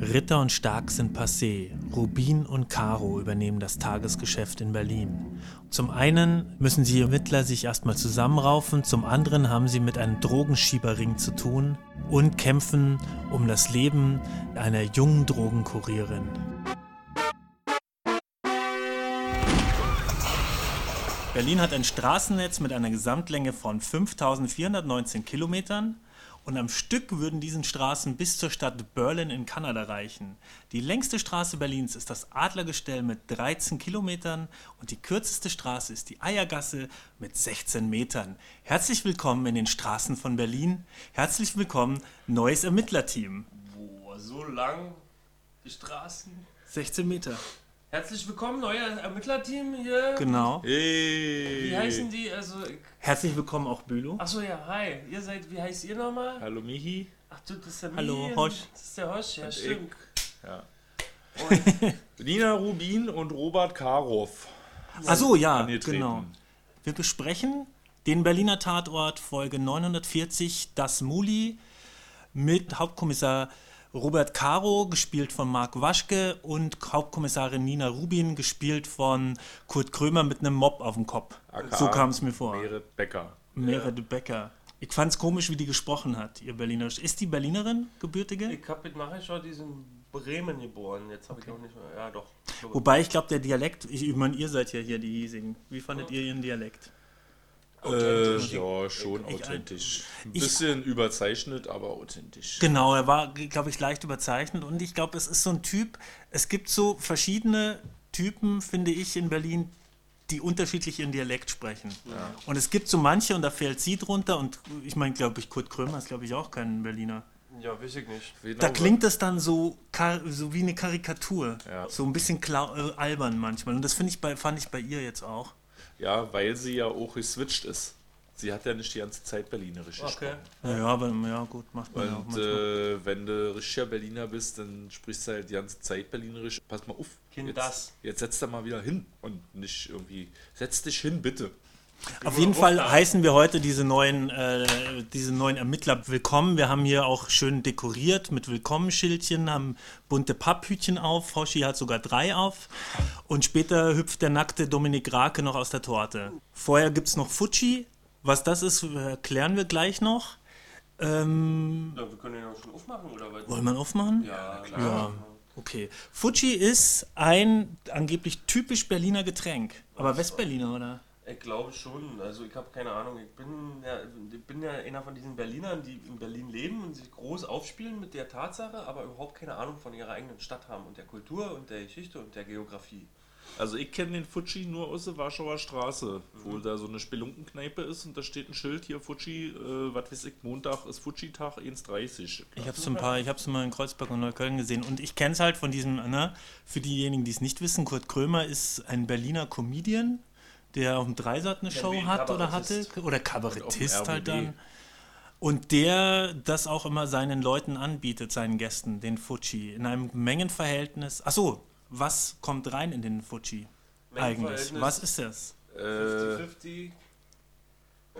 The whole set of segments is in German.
Ritter und Stark sind passé. Rubin und Caro übernehmen das Tagesgeschäft in Berlin. Zum einen müssen die Ermittler sich erstmal zusammenraufen, zum anderen haben sie mit einem Drogenschieberring zu tun und kämpfen um das Leben einer jungen Drogenkurierin. Berlin hat ein Straßennetz mit einer Gesamtlänge von 5419 Kilometern und am Stück würden diesen Straßen bis zur Stadt Berlin in Kanada reichen. Die längste Straße Berlins ist das Adlergestell mit 13 Kilometern und die kürzeste Straße ist die Eiergasse mit 16 Metern. Herzlich willkommen in den Straßen von Berlin. Herzlich willkommen, neues Ermittlerteam. Boah, so lang die Straßen. 16 Meter. Herzlich willkommen, neuer Ermittlerteam hier. Genau. Wie heißen die? Also, Herzlich willkommen auch Bülow. achso, ja, hi. Ihr seid, wie heißt ihr nochmal? Hallo Mihi. Ach du, das ist der Hallo, Mien. Hosch. Das ist der Hosch, ja, stimmt. Ja. Und, Nina Rubin und Robert Karow. Ach so, ja, genau. Wir besprechen den Berliner Tatort Folge 940, das Muli, mit Hauptkommissar Robert Caro, gespielt von Marc Waschke, und Hauptkommissarin Nina Rubin, gespielt von Kurt Krömer mit einem Mob auf dem Kopf. aka So kam es mir vor. Merit Becker. Meere de Becker. Ich fand es komisch, wie die gesprochen hat, ihr Berlinerisch. Ist die Berlinerin, gebürtige? ich hab mit schon diesen Bremen geboren. Jetzt habe ich auch nicht mehr. Ja, doch. Wobei ich glaube, der Dialekt, ich, ich meine, ihr seid ja hier die Hiesigen. Wie fandet ihr ihren Dialekt? Äh, Authentisch. ja, schon Ich- authentisch. Ein ich- bisschen überzeichnet, aber authentisch. Genau, er war, glaube ich, leicht überzeichnet und ich glaube, es ist so ein Typ, es gibt so verschiedene Typen, finde ich, in Berlin, die unterschiedlich ihren Dialekt sprechen. Und es gibt so manche und da fällt sie drunter und ich meine, glaube ich, Kurt Krömer ist, glaube ich, auch kein Berliner. Ja, weiß ich nicht. Genau, Da klingt es dann so, so wie eine Karikatur, Ja. so ein bisschen äh, albern manchmal und das finde ich bei, fand ich bei ihr jetzt auch. Ja, weil sie ja auch geswitcht ist. Sie hat ja nicht die ganze Zeit Berlinerisch Okay. Ja, aber ja gut, macht man ja auch Und manchmal. äh, wenn du richtiger Berliner bist, dann sprichst du halt die ganze Zeit Berlinerisch. Pass mal auf. Kind jetzt, das. Jetzt setz da mal wieder hin und nicht irgendwie. Setz dich hin, bitte. Auf jeden Fall heißen wir heute diese neuen, äh, diese neuen Ermittler willkommen. Wir haben hier auch schön dekoriert mit Willkommenschildchen, haben bunte Papphütchen auf. Hoshi hat sogar drei auf. Und später hüpft der nackte Dominik Rake noch aus der Torte. Vorher gibt es noch Fuji. Was das ist, erklären wir gleich noch. Ähm, Ja, wir können den auch schon aufmachen, oder was? wollen wir ihn aufmachen? Ja, klar. Ja, okay. Fuji ist ein angeblich typisch Berliner Getränk. Aber Westberliner, oder? Ich glaube schon. Also ich habe keine Ahnung. Ich bin, ja, ich bin ja einer von diesen Berlinern, die in Berlin leben und sich groß aufspielen mit der Tatsache, aber überhaupt keine Ahnung von ihrer eigenen Stadt haben und der Kultur und der Geschichte und der Geografie. Also ich kenne den Fuji nur aus der Warschauer Straße, wo da so eine Spelunkenkneipe ist und da steht ein Schild hier, Fuji, äh, was weiß ich, Montag ist Fuji-Tag, 1.30 Ich habe es ein paar, ich habe es mal in Kreuzberg und Neukölln gesehen und ich kenne es halt von diesem, ne, für diejenigen, die es nicht wissen, Kurt Krömer ist ein Berliner Comedian, der auf dem Dreisat eine Show wie hat oder hatte oder Kabarettist halt dann. Und der das auch immer seinen Leuten anbietet, seinen Gästen, den Fuji, in einem Mengenverhältnis. Ach so, was kommt rein in den Fuji eigentlich? Was ist das? Äh, 50-50.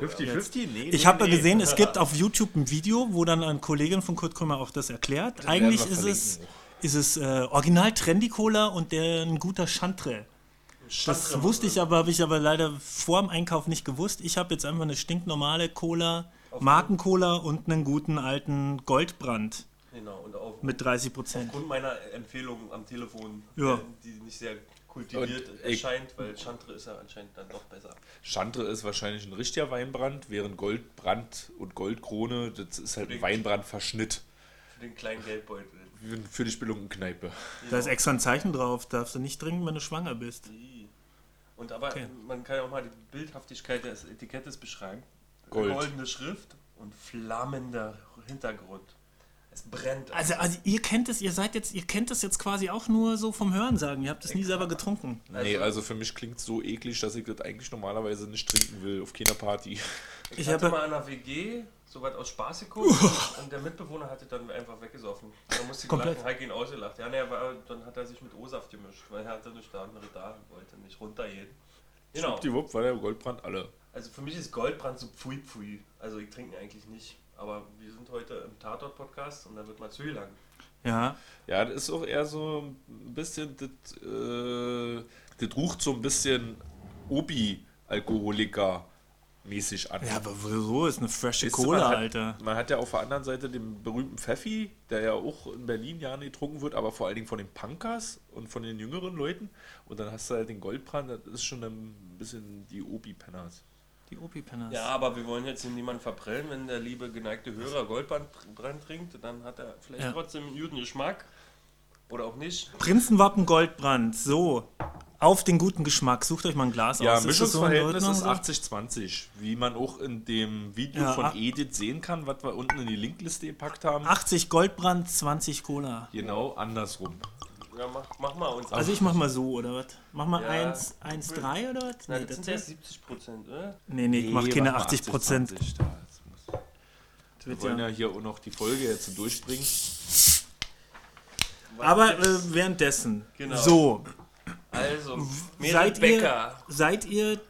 50-50? Nee, Ich habe ja gesehen, es gibt auf YouTube ein Video, wo dann eine Kollegin von Kurt Krömer auch das erklärt. Eigentlich werden ist es, ist es äh, original Trendy Cola und der ein guter Chantre. Das wusste ich aber, habe ich aber leider vor dem Einkauf nicht gewusst. Ich habe jetzt einfach eine stinknormale Cola, Markencola und einen guten alten Goldbrand Genau, und auch mit 30 Prozent. aufgrund meiner Empfehlung am Telefon, Ja. äh, die nicht sehr kultiviert Und erscheint, weil Chantre ist ja anscheinend dann doch besser. Chantre ist wahrscheinlich ein richtiger Weinbrand, während Goldbrand und Goldkrone, das ist halt ein Weinbrandverschnitt Für den kleinen Geldbeutel. für die Spelunkenkneipe. Da ist extra ein Zeichen drauf, darfst du nicht trinken, wenn du schwanger bist. Und aber Okay. man kann ja auch mal die Bildhaftigkeit des Etikettes beschreiben. Gold. Goldene Schrift und flammender Hintergrund. Es brennt. Also, also ihr kennt es, ihr seid jetzt, ihr kennt es jetzt quasi auch nur so vom Hörensagen. Ihr habt es nie selber getrunken. nee, also für mich klingt es so eklig, dass ich das eigentlich normalerweise nicht trinken will auf keiner Party. ich, ich hatte habe- mal in einer WG so weit aus Spaß geguckt und der Mitbewohner hatte dann einfach weggesoffen. Da musste ich Komplett. lachen, Heike ihn ausgelacht. Ja, nee, er war, dann hat er sich mit O-Saft gemischt, weil er hatte nicht da andere da und wollte nicht runtergehen. Genau. Schwuppdiwupp war der Goldbrand alle. Also für mich ist Goldbrand so pfui pfui. Also ich trinke ihn eigentlich nicht. Aber wir sind heute im Tatort-Podcast und da wird mal zu lang. Ja. Ja, das ist auch eher so ein bisschen, das, äh, das rucht so ein bisschen Obi-Alkoholiker mäßig an. Ja, aber wieso ist eine frische Cola, man hat, Alter? Man hat ja auf der anderen Seite den berühmten Pfeffi, der ja auch in Berlin ja nicht getrunken wird, aber vor allen Dingen von den Punkers und von den jüngeren Leuten. Und dann hast du halt den Goldbrand, das ist schon ein bisschen die Obi-Penners. Die Opi-Penners. Ja, aber wir wollen jetzt hier niemanden verprellen, wenn der liebe geneigte Hörer Goldbrand trinkt, dann hat er vielleicht Ja. trotzdem einen guten Geschmack. Oder auch nicht. Prinzenwappen Goldbrand, so. Auf den guten Geschmack. Sucht euch mal ein Glas Ja, aus. Ist in Mischungsverhältnis ist so? 80-20, wie man auch in dem Video Ja, von. Edith sehen kann, was wir unten in die Linkliste gepackt haben. 80 Goldbrand, 20 Cola. Genau andersrum. Ja, mach, mach mal uns Also ich mach mal so, oder was? Mach mal Ja. 1, 1, 3 oder was? Nee, das das sind ja ist, 70 Prozent, oder? nee, nee, ich mach keine mach mal 80 Prozent. 80, da. Jetzt muss- Wir wollen ja hier auch noch die Folge jetzt durchbringen. Aber äh, währenddessen, Genau. so, Also, seid ihr, seid ihr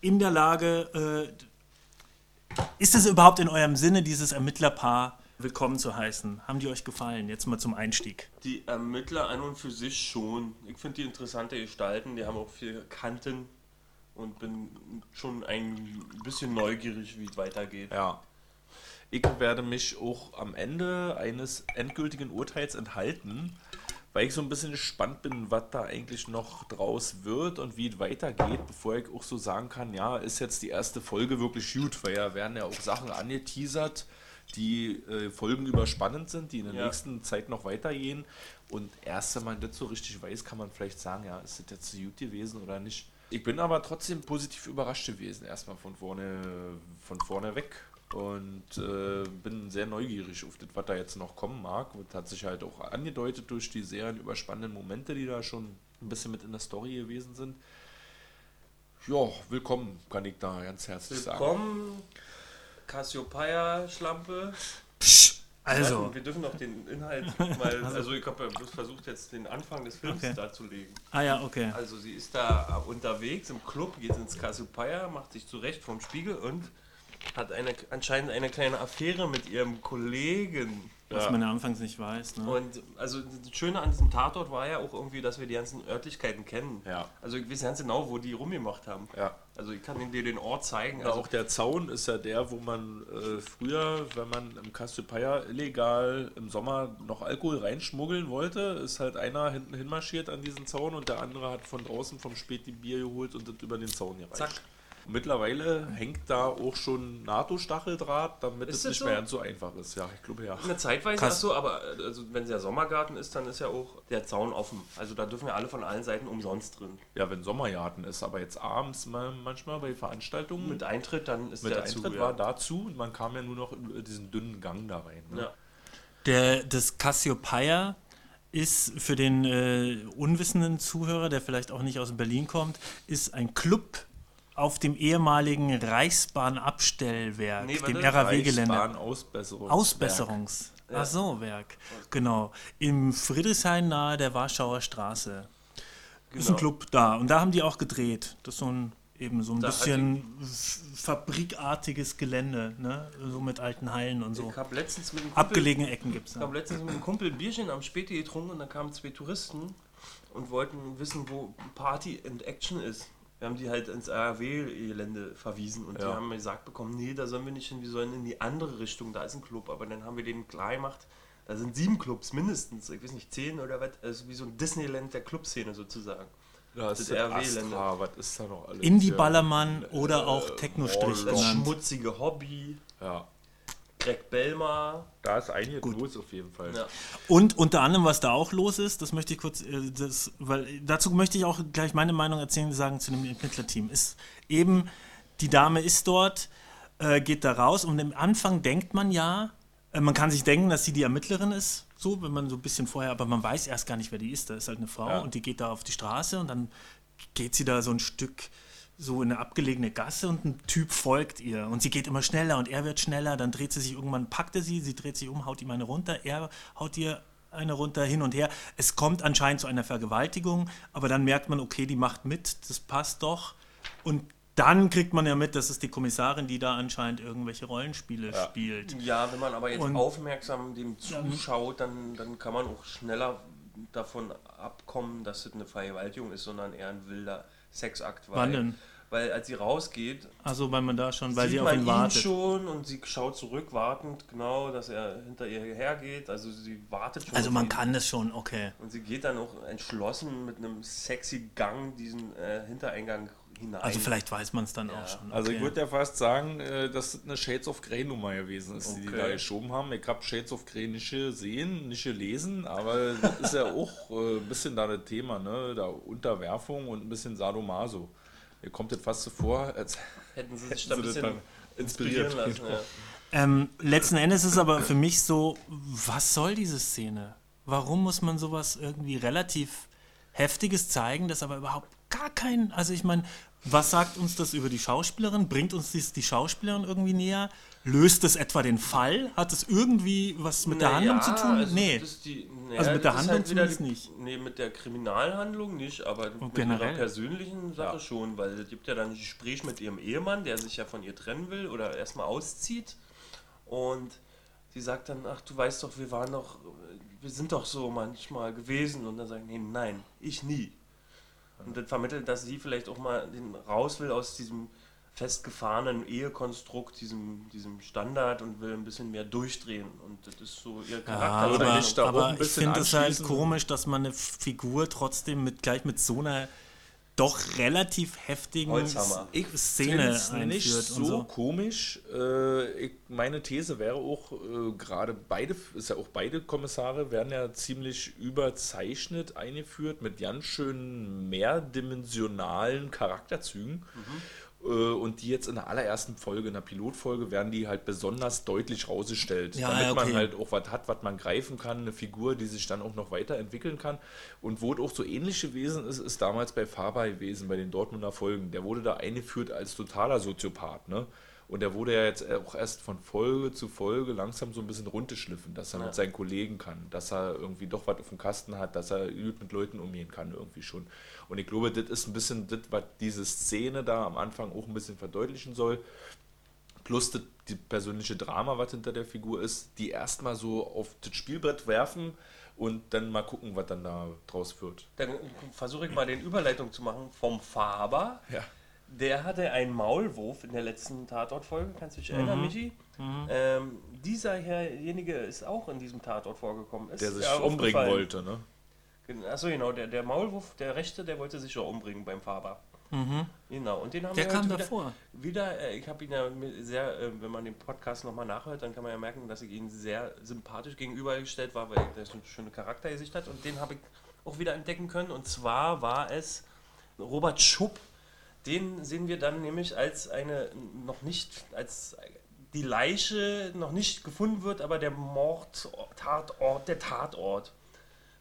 in der Lage, äh, ist es überhaupt in eurem Sinne, dieses Ermittlerpaar willkommen zu heißen? Haben die euch gefallen? Jetzt mal zum Einstieg. Die Ermittler an und für sich schon. Ich finde die interessante Gestalten, die haben auch viel Kanten und bin schon ein bisschen neugierig, wie es weitergeht. Ja. Ich werde mich auch am Ende eines endgültigen Urteils enthalten, weil ich so ein bisschen gespannt bin, was da eigentlich noch draus wird und wie es weitergeht, bevor ich auch so sagen kann, ja, ist jetzt die erste Folge wirklich gut, weil ja werden ja auch Sachen angeteasert, die äh, folgenüberspannend sind, die in der Ja. nächsten Zeit noch weitergehen. Und erst wenn man das so richtig weiß, kann man vielleicht sagen, ja, ist das jetzt so gut gewesen oder nicht. Ich bin aber trotzdem positiv überrascht gewesen, erstmal von vorne, von vorne weg. Und äh, bin sehr neugierig auf das, was da jetzt noch kommen mag. Und hat sich halt auch angedeutet durch die sehr überspannenden Momente, die da schon ein bisschen mit in der Story gewesen sind. Ja, willkommen, kann ich da ganz herzlich sagen. Willkommen, Cassiopeia-Schlampe. Also, Warte, Wir dürfen noch den Inhalt mal. Also, ich habe versucht, jetzt den Anfang des Films Okay. darzulegen. ah ja, okay. Also, sie ist da unterwegs im Club, geht ins Cassiopeia, macht sich zurecht vom Spiegel und hat eine, anscheinend eine kleine Affäre mit ihrem Kollegen. Was Ja. man ja anfangs nicht weiß. Ne? Und also das Schöne an diesem Tatort war ja auch irgendwie, dass wir die ganzen Örtlichkeiten kennen. Ja. Also ich weiß ganz genau, wo die rumgemacht haben. Ja. Also ich kann dir den Ort zeigen. Ja, Also auch der Zaun ist ja der, wo man äh, früher, wenn man im Cassiopeia illegal im Sommer noch Alkohol reinschmuggeln wollte, ist halt einer hinten hinmarschiert an diesen Zaun und der andere hat von draußen vom Späti Bier geholt und das über den Zaun gereicht. Zack. Mittlerweile hängt da auch schon NATO-Stacheldraht, damit Ist es nicht so? mehr ganz so einfach ist. Ja, ich glaube ja. Eine Zeitweise Krass. ach so, aber also wenn es ja Sommergarten ist, dann ist ja auch der Zaun offen. Also da dürfen wir alle von allen Seiten umsonst drin. Ja, wenn Sommergarten ist, aber jetzt abends mal, manchmal bei Veranstaltungen Mit Eintritt dann ist mit der Eintritt zu. war Ja. dazu und man kam ja nur noch über diesen dünnen Gang da rein. Ne? Ja. Der, das Cassiopeia ist für den äh, unwissenden Zuhörer, der vielleicht auch nicht aus Berlin kommt, ist ein Club auf dem ehemaligen Reichsbahnabstellwerk, Nee, dem RAW-Gelände. Reichsbahn-Ausbesserungs- Ausbesserungs. Ach so, Werk. Genau. Im Friedrichshain nahe der Warschauer Straße. Ist ein Genau. Club da. Und da haben die auch gedreht. Das ist so ein eben so ein Da bisschen fabrikartiges Gelände, ne? So mit alten Hallen und so. Ich habe letztens mit einem Kumpel, Abgelegene Ecken gibt's ich da. habe letztens mit einem Kumpel ein Bierchen am Späti getrunken und da kamen zwei Touristen und wollten wissen, wo Party and Action ist. Wir haben die halt ins RAW-Gelände verwiesen und die Ja. haben mir gesagt bekommen, nee, da sollen wir nicht hin, wir sollen in die andere Richtung, da ist ein Club. Aber dann haben wir denen klar gemacht, da sind sieben Clubs mindestens, ich weiß nicht, zehn oder was, also wie so ein Disneyland der Clubszene sozusagen. Da ist Das das RW-Länder. Astra, was ist da noch alles? Indie hier? Ballermann oder auch Techno-Strich Das schmutzige Hobby, Ja, Greg Belmar. da ist einiges los auf jeden Fall. Ja. Und unter anderem, was da auch los ist, das möchte ich kurz, äh, das, weil dazu möchte ich auch gleich meine Meinung erzählen, sagen zu dem Ermittlerteam, ist eben, die Dame ist dort, äh, geht da raus und am Anfang denkt man ja, äh, man kann sich denken, dass sie die Ermittlerin ist, so, wenn man so ein bisschen vorher, aber man weiß erst gar nicht, wer die ist. Da ist halt eine Frau Ja. und die geht da auf die Straße und dann geht sie da so ein Stück so in eine abgelegene Gasse und ein Typ folgt ihr und sie geht immer schneller und er wird schneller, dann dreht sie sich irgendwann, packt er sie, sie dreht sich um, haut ihm eine runter, er haut ihr eine runter, hin und her. Es kommt anscheinend zu einer Vergewaltigung, aber dann merkt man, okay, die macht mit, das passt doch und dann kriegt man ja mit, das ist die Kommissarin, die da anscheinend irgendwelche Rollenspiele Ja. spielt. Ja, wenn man aber jetzt Und- aufmerksam dem zuschaut, dann, dann kann man auch schneller davon abkommen, dass es eine Vergewaltigung ist, sondern eher ein wilder Sexakt. Weil, Wann denn? Weil als sie rausgeht, Also weil man da schon, weil sieht sie auf man ihn ihn wartet. schon und sie schaut zurück, wartend, genau, dass er hinter ihr hergeht. Also sie wartet schon. Also man ihn. kann das schon, okay. Und sie geht dann auch entschlossen mit einem sexy Gang diesen äh, Hintereingang hinein. Also vielleicht weiß man es dann Ja. auch schon. Also ich okay. würde ja fast sagen, äh, dass das eine Shades of Grey Nummer gewesen ist, die die Okay. da geschoben haben. Ich habe Shades of Grey nicht gesehen, nicht gelesen, aber das ist ja auch äh, ein bisschen da das Thema, ne? Da Unterwerfung und ein bisschen Sadomaso. Mir kommt das fast so vor, als hätten sie hätten sich da ein bisschen dann inspirieren inspiriert. lassen. genau. Ja. Ähm, letzten Endes ist aber für mich so, was soll diese Szene? Warum muss man sowas irgendwie relativ Heftiges zeigen, das aber überhaupt gar kein, also ich meine, was sagt uns das über die Schauspielerin? Bringt uns dies die Schauspielerin irgendwie näher? Löst es etwa den Fall? Hat es irgendwie was mit der Handlung zu tun? Also nee. die, naja, Also mit der Handlung wieder zumindest die- nicht. Nee, mit der Kriminalhandlung nicht, aber mit generell? ihrer persönlichen Sache Ja. schon, weil es gibt ja dann ein Gespräch mit ihrem Ehemann, der sich ja von ihr trennen will oder erstmal auszieht. Und sie sagt dann, ach du weißt doch, wir waren doch, wir sind doch so manchmal gewesen. Und dann sagen, nee, nein, ich nie. Und das vermittelt, dass sie vielleicht auch mal den raus will aus diesem festgefahrenen Ehekonstrukt, diesem, diesem Standard und will ein bisschen mehr durchdrehen. Und das ist so ihr Ja, Charakter. Würde aber, aber ein ich finde es halt komisch, dass man eine Figur trotzdem mit gleich mit so einer doch relativ heftigen Holzhammer. Ich Szene einführt nicht und so, so. komisch. Äh, ich, meine These wäre auch, äh, gerade beide, ist ja auch beide Kommissare werden ja ziemlich überzeichnet eingeführt mit ganz schön mehrdimensionalen Charakterzügen. Äh, Und die jetzt in der allerersten Folge, in der Pilotfolge, werden die halt besonders deutlich rausgestellt, Ja, damit ja, man okay. halt auch was hat, was man greifen kann, eine Figur, die sich dann auch noch weiterentwickeln kann. Und wo es auch so ähnlich gewesen ist, ist damals bei Faber gewesen, bei den Dortmunder Folgen. Der wurde da eingeführt als totaler Soziopath, ne? Und der wurde ja jetzt auch erst von Folge zu Folge langsam so ein bisschen runterschliffen, dass er Ja. mit seinen Kollegen kann, dass er irgendwie doch was auf dem Kasten hat, dass er gut mit Leuten umgehen kann, irgendwie schon. Und ich glaube, das ist ein bisschen das, was diese Szene da am Anfang auch ein bisschen verdeutlichen soll plus das, die persönliche Drama, was hinter der Figur ist, die erstmal so auf das Spielbrett werfen und dann mal gucken, was dann da draus wird. Dann versuche ich mal den Überleitung zu machen vom Faber. Ja. Der hatte einen Maulwurf in der letzten Tatortfolge. Kannst du dich erinnern, Mhm. Michi? Ähm, dieser Herrjenige ist auch in diesem Tatort vorgekommen. Ist Der sich umbringen wollte, ne? Achso, genau. Der, der Maulwurf, der Rechte, der wollte sich ja umbringen beim Faber. Genau. Und den haben Der wir kam wieder, davor. wieder äh, ich habe ihn ja sehr, äh, wenn man den Podcast nochmal nachhört, dann kann man ja merken, dass ich ihn sehr sympathisch gegenübergestellt war, weil der so eine schöne Charaktergesicht hat. Und den habe ich auch wieder entdecken können. Und zwar war es Robert Schupp. Den sehen wir dann nämlich als eine noch nicht, als die Leiche noch nicht gefunden wird, aber der Mord, Tatort, der Tatort.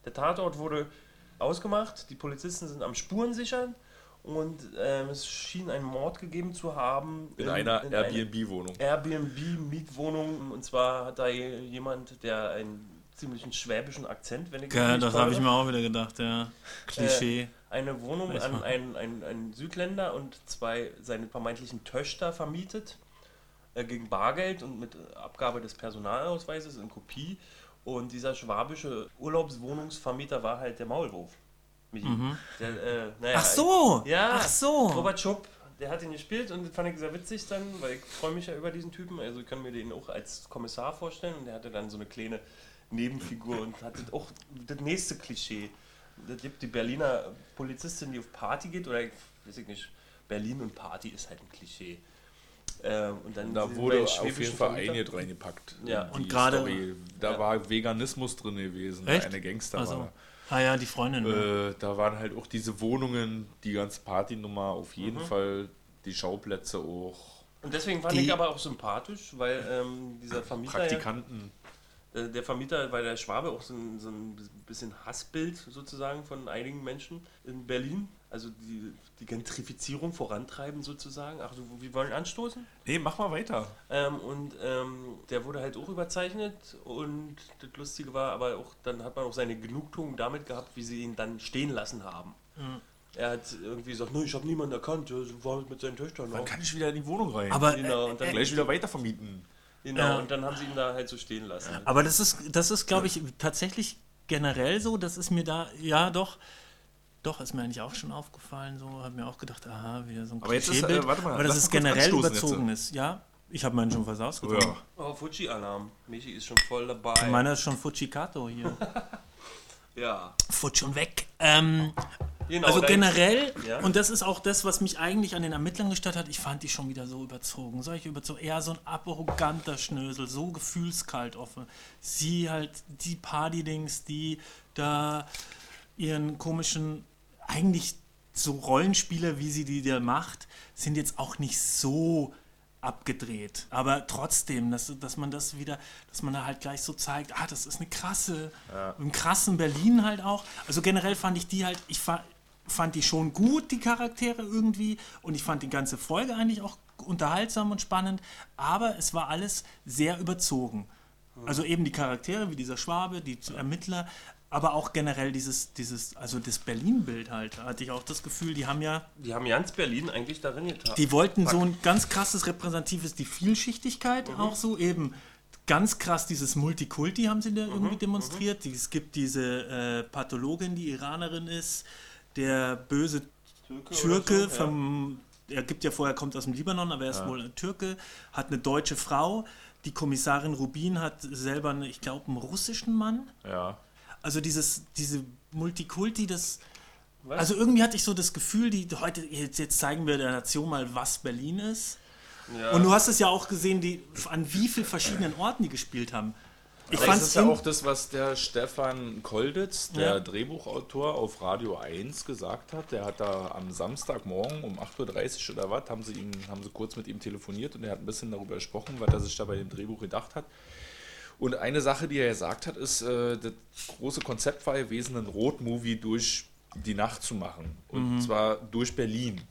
Der Tatort wurde ausgemacht, die Polizisten sind am Spuren sichern und ähm, es schien einen Mord gegeben zu haben. In einer in einer Airbnb-Wohnung. Airbnb-Mietwohnung und zwar hat da jemand, der einen ziemlichen schwäbischen Akzent, wenn ich Ja, mich das habe ich mir auch wieder gedacht, ja. Klischee. eine Wohnung Weiß an einen, einen, einen Südländer und zwei seine vermeintlichen Töchter vermietet äh, gegen Bargeld und mit Abgabe des Personalausweises in Kopie. Und dieser schwabische Urlaubswohnungsvermieter war halt der Maulwurf. Michi. Der, äh, naja, Ach so! Ja, Ach so! Robert Schupp, der hat ihn gespielt und fand ich sehr witzig dann, weil ich freue mich ja über diesen Typen. Also ich kann mir den auch als Kommissar vorstellen und der hatte dann so eine kleine Nebenfigur und hatte auch das nächste Klischee. Das gibt die Berliner Polizistin, die auf Party geht, oder ich weiß ich nicht, Berlin und Party ist halt ein Klischee. Ähm, und dann Da sehen wir wurde den auf jeden Fall einiges reingepackt. Ja. Und gerade-. Da Ja. war Veganismus drin gewesen. Echt? Eine Gangster Also, war ah ja, die Freundin. da. ne? Äh, da waren halt auch diese Wohnungen, die ganze Partynummer auf jeden Mhm. Fall, die Schauplätze auch, Und deswegen fand Die- ich aber auch sympathisch, weil ähm, dieser Vermieter. Ja, Praktikanten. Äh, Der Vermieter bei der Schwabe auch so ein, so ein bisschen Hassbild sozusagen von einigen Menschen in Berlin. Also die, die Gentrifizierung vorantreiben sozusagen. Ach, so, wir wollen anstoßen. Nee, mach mal weiter. Ähm, und ähm, der wurde halt auch überzeichnet. Und das Lustige war aber auch, dann hat man auch seine Genugtuung damit gehabt, wie sie ihn dann stehen lassen haben. er hat irgendwie gesagt, ich habe niemanden erkannt, er war mit seinen Töchtern. Wann auch. kann ich wieder in die Wohnung rein? Aber, Genau, äh, und dann äh, gleich wieder weitervermieten. Genau, Ja. und dann haben sie ihn da halt so stehen lassen. Aber das ist, das ist, glaube ich, tatsächlich generell so. Das ist mir da, ja, doch. Doch, ist mir eigentlich auch schon aufgefallen. So, habe mir auch gedacht, aha, wieder so ein Aber jetzt ist, äh, warte mal, aber das lass ist mal kurz generell überzogen ist. Ja, ich habe meinen schon was Oh, ausgetrunken. ja. Oh, Fuji-Alarm. Michi ist schon voll dabei. Meiner ist schon Fujikato hier. ja. Futsch und weg. Ähm, Genau, also generell, Ja. und das ist auch das, was mich eigentlich an den Ermittlern gestört hat, ich fand die schon wieder so überzogen. Solche überzogen, eher so ein arroganter Schnösel, so gefühlskalt offen. Sie halt, die Party-Dings, die da ihren komischen, eigentlich so Rollenspieler, wie sie die da macht, sind jetzt auch nicht so abgedreht. Aber trotzdem, dass, dass man das wieder, dass man da halt gleich so zeigt, ah, das ist eine krasse, im krassen Berlin halt auch. Also generell fand ich die halt, ich fa fand die schon gut, die Charaktere irgendwie. Und ich fand die ganze Folge eigentlich auch unterhaltsam und spannend. Aber es war alles sehr überzogen. Also eben die Charaktere, wie dieser Schwabe, die Ermittler, aber auch generell dieses, dieses, also das Berlin-Bild halt, hatte ich auch das Gefühl, die haben ja Die haben ganz Berlin eigentlich darin getan. die wollten so ein ganz krasses repräsentatives, die Vielschichtigkeit auch so eben ganz krass dieses Multikulti haben sie da irgendwie demonstriert. Die- Es gibt diese äh, Pathologin, die Iranerin ist, der böse Türke, Türke so, vom er gibt ja vorher kommt aus dem Libanon, aber er ist wohl ein Türke, hat eine deutsche Frau. Die Kommissarin Rubin hat selber, eine, ich glaube, einen russischen Mann. ja. Also dieses, diese Multikulti, das. Was? Also irgendwie hatte ich so das Gefühl, die heute, jetzt, jetzt zeigen wir der Nation mal, was Berlin ist. Ja. Und du hast es ja auch gesehen, die, an wie vielen verschiedenen Orten die gespielt haben. Ich Das fand ist es ja auch das, was der Stefan Kolditz, der Ja. Drehbuchautor, auf Radio 1 gesagt hat. Der hat da am Samstagmorgen um 8.30 Uhr oder was, haben sie, ihn, haben sie kurz mit ihm telefoniert und er hat ein bisschen darüber gesprochen, was er sich da bei dem Drehbuch gedacht hat. Und eine Sache, die er gesagt hat, ist, äh, das große Konzept war gewesen, einen Roadmovie durch die Nacht zu machen. Und zwar durch Berlin.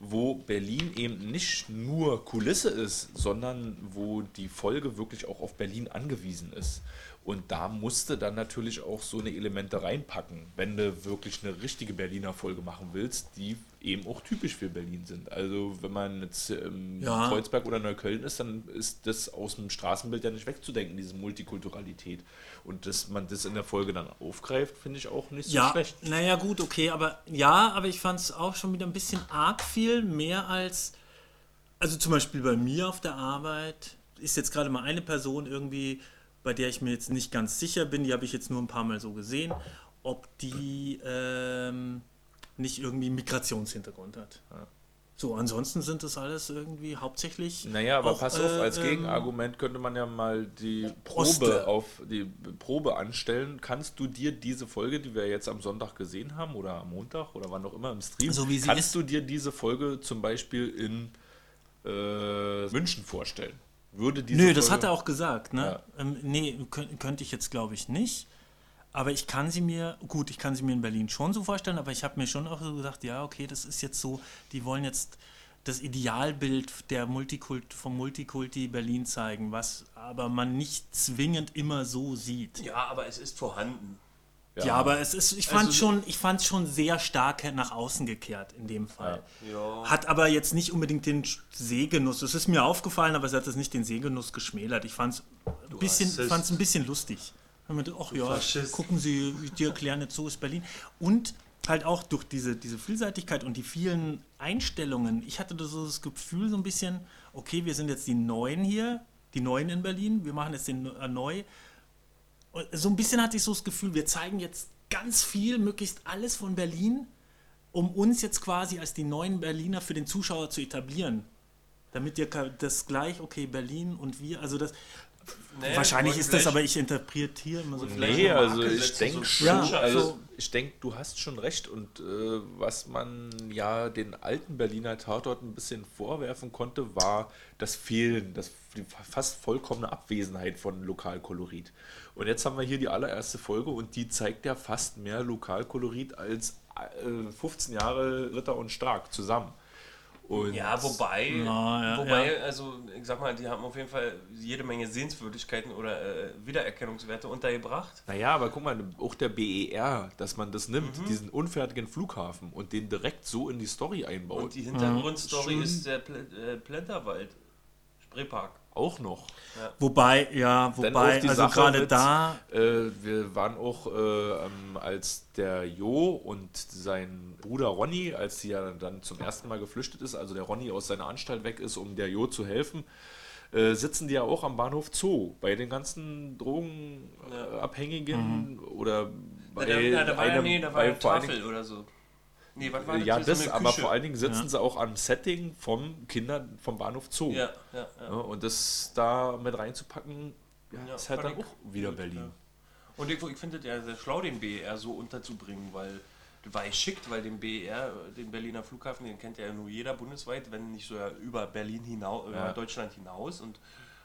Wo Berlin eben nicht nur Kulisse ist, sondern wo die Folge wirklich auch auf Berlin angewiesen ist. Und da musste dann natürlich auch so eine Elemente reinpacken, wenn du wirklich eine richtige Berliner Folge machen willst, die eben auch typisch für Berlin sind. Also wenn man jetzt ähm, Ja. Kreuzberg oder Neukölln ist, dann ist das aus dem Straßenbild ja nicht wegzudenken, diese Multikulturalität. Und dass man das in der Folge dann aufgreift, finde ich auch nicht so ja, schlecht. naja, gut, okay, aber ja, aber ich fand es auch schon wieder ein bisschen arg viel, mehr als. Also zum Beispiel bei mir auf der Arbeit ist jetzt gerade mal eine Person irgendwie, bei der ich mir jetzt nicht ganz sicher bin, die habe ich jetzt nur ein paar Mal so gesehen, ob die ähm, nicht irgendwie einen Migrationshintergrund hat. So, ansonsten sind das alles irgendwie hauptsächlich. Naja, aber auch, pass auf, äh, als ähm, Gegenargument könnte man ja mal die Probe Oste. auf die Probe anstellen. Kannst du dir diese Folge, die wir jetzt am Sonntag gesehen haben oder am Montag oder wann auch immer im Stream, So kannst ist? du dir diese Folge zum Beispiel in äh, München vorstellen? Würde diese Nö, das Folge- hat er auch gesagt. Ne? Ja. Ähm, nee, könnt, könnte ich jetzt glaube ich nicht. Aber ich kann sie mir, gut, ich kann sie mir in Berlin schon so vorstellen, aber ich habe mir schon auch so gedacht, ja, okay, das ist jetzt so, die wollen jetzt das Idealbild der Multikult, vom Multikulti Berlin zeigen, was aber man nicht zwingend immer so sieht. Ja, aber es ist vorhanden. Ja, aber es ist, ich fand Also- schon, ich fand schon sehr stark nach außen gekehrt in dem Fall. Ja. Hat aber jetzt nicht unbedingt den Sehgenuss. Es ist mir aufgefallen, aber es hat es nicht den Sehgenuss geschmälert. Ich fand es ein bisschen, fand's ein bisschen lustig. Ach ja, Faschist. gucken Sie, die erklären jetzt so ist Berlin. Und halt auch durch diese, diese Vielseitigkeit und die vielen Einstellungen. Ich hatte so das Gefühl, so ein bisschen, okay, wir sind jetzt die Neuen hier, die Neuen in Berlin, wir machen jetzt den äh, neu. So ein bisschen hatte ich so das Gefühl, wir zeigen jetzt ganz viel, möglichst alles von Berlin, um uns jetzt quasi als die neuen Berliner für den Zuschauer zu etablieren. Damit ihr das gleich, okay, Berlin und wir, also das. Nee, wahrscheinlich ist das, aber ich interpretiere immer so. vielleicht Nee, also ich denke so schon, Ja, also so- ich denke, du hast schon recht und äh, was man ja den alten Berliner Tatort ein bisschen vorwerfen konnte, war das Fehlen, das die fast vollkommene Abwesenheit von Lokalkolorit. Und jetzt haben wir hier die allererste Folge und die zeigt ja fast mehr Lokalkolorit als äh, 15 Jahre Ritter und Stark zusammen. Und Ja, wobei, Ja, ja, wobei, ja. also ich sag mal, die haben auf jeden Fall jede Menge Sehenswürdigkeiten oder äh, Wiedererkennungswerte untergebracht. Naja, aber guck mal, auch der BER, dass man das nimmt, Mhm. diesen unfertigen Flughafen und den direkt so in die Story einbaut. Und die Hintergrundstory Schön. ist der Pl äh, Plenterwald, Spreepark. Auch noch. Wobei, ja, wobei, auch die also Sache gerade mit, da, Äh, wir waren auch, äh, als der Jo und sein Bruder Ronny, als sie ja dann zum ersten Mal geflüchtet ist, also der Ronny aus seiner Anstalt weg ist, um der Jo zu helfen, äh, sitzen die ja auch am Bahnhof Zoo bei den ganzen Drogenabhängigen oder bei da, da, da war ja, nee, da war bei ja allen Tafel oder so. Nee, was war Dingen, ja, So das, eine aber vor allen Dingen sitzen sie auch am Setting vom Kinder vom Bahnhof Zoo. Ja, ja, ja. Ja, und das da mit reinzupacken, ja, Ja, ist halt dann auch wieder gut, Berlin. ja. Und ich, ich finde es ja sehr schlau, den BER so unterzubringen, weil das war geschickt, weil den BER, den Berliner Flughafen, den kennt ja nur jeder bundesweit, wenn nicht so ja über Berlin hinaus, über Ja. Deutschland hinaus. Und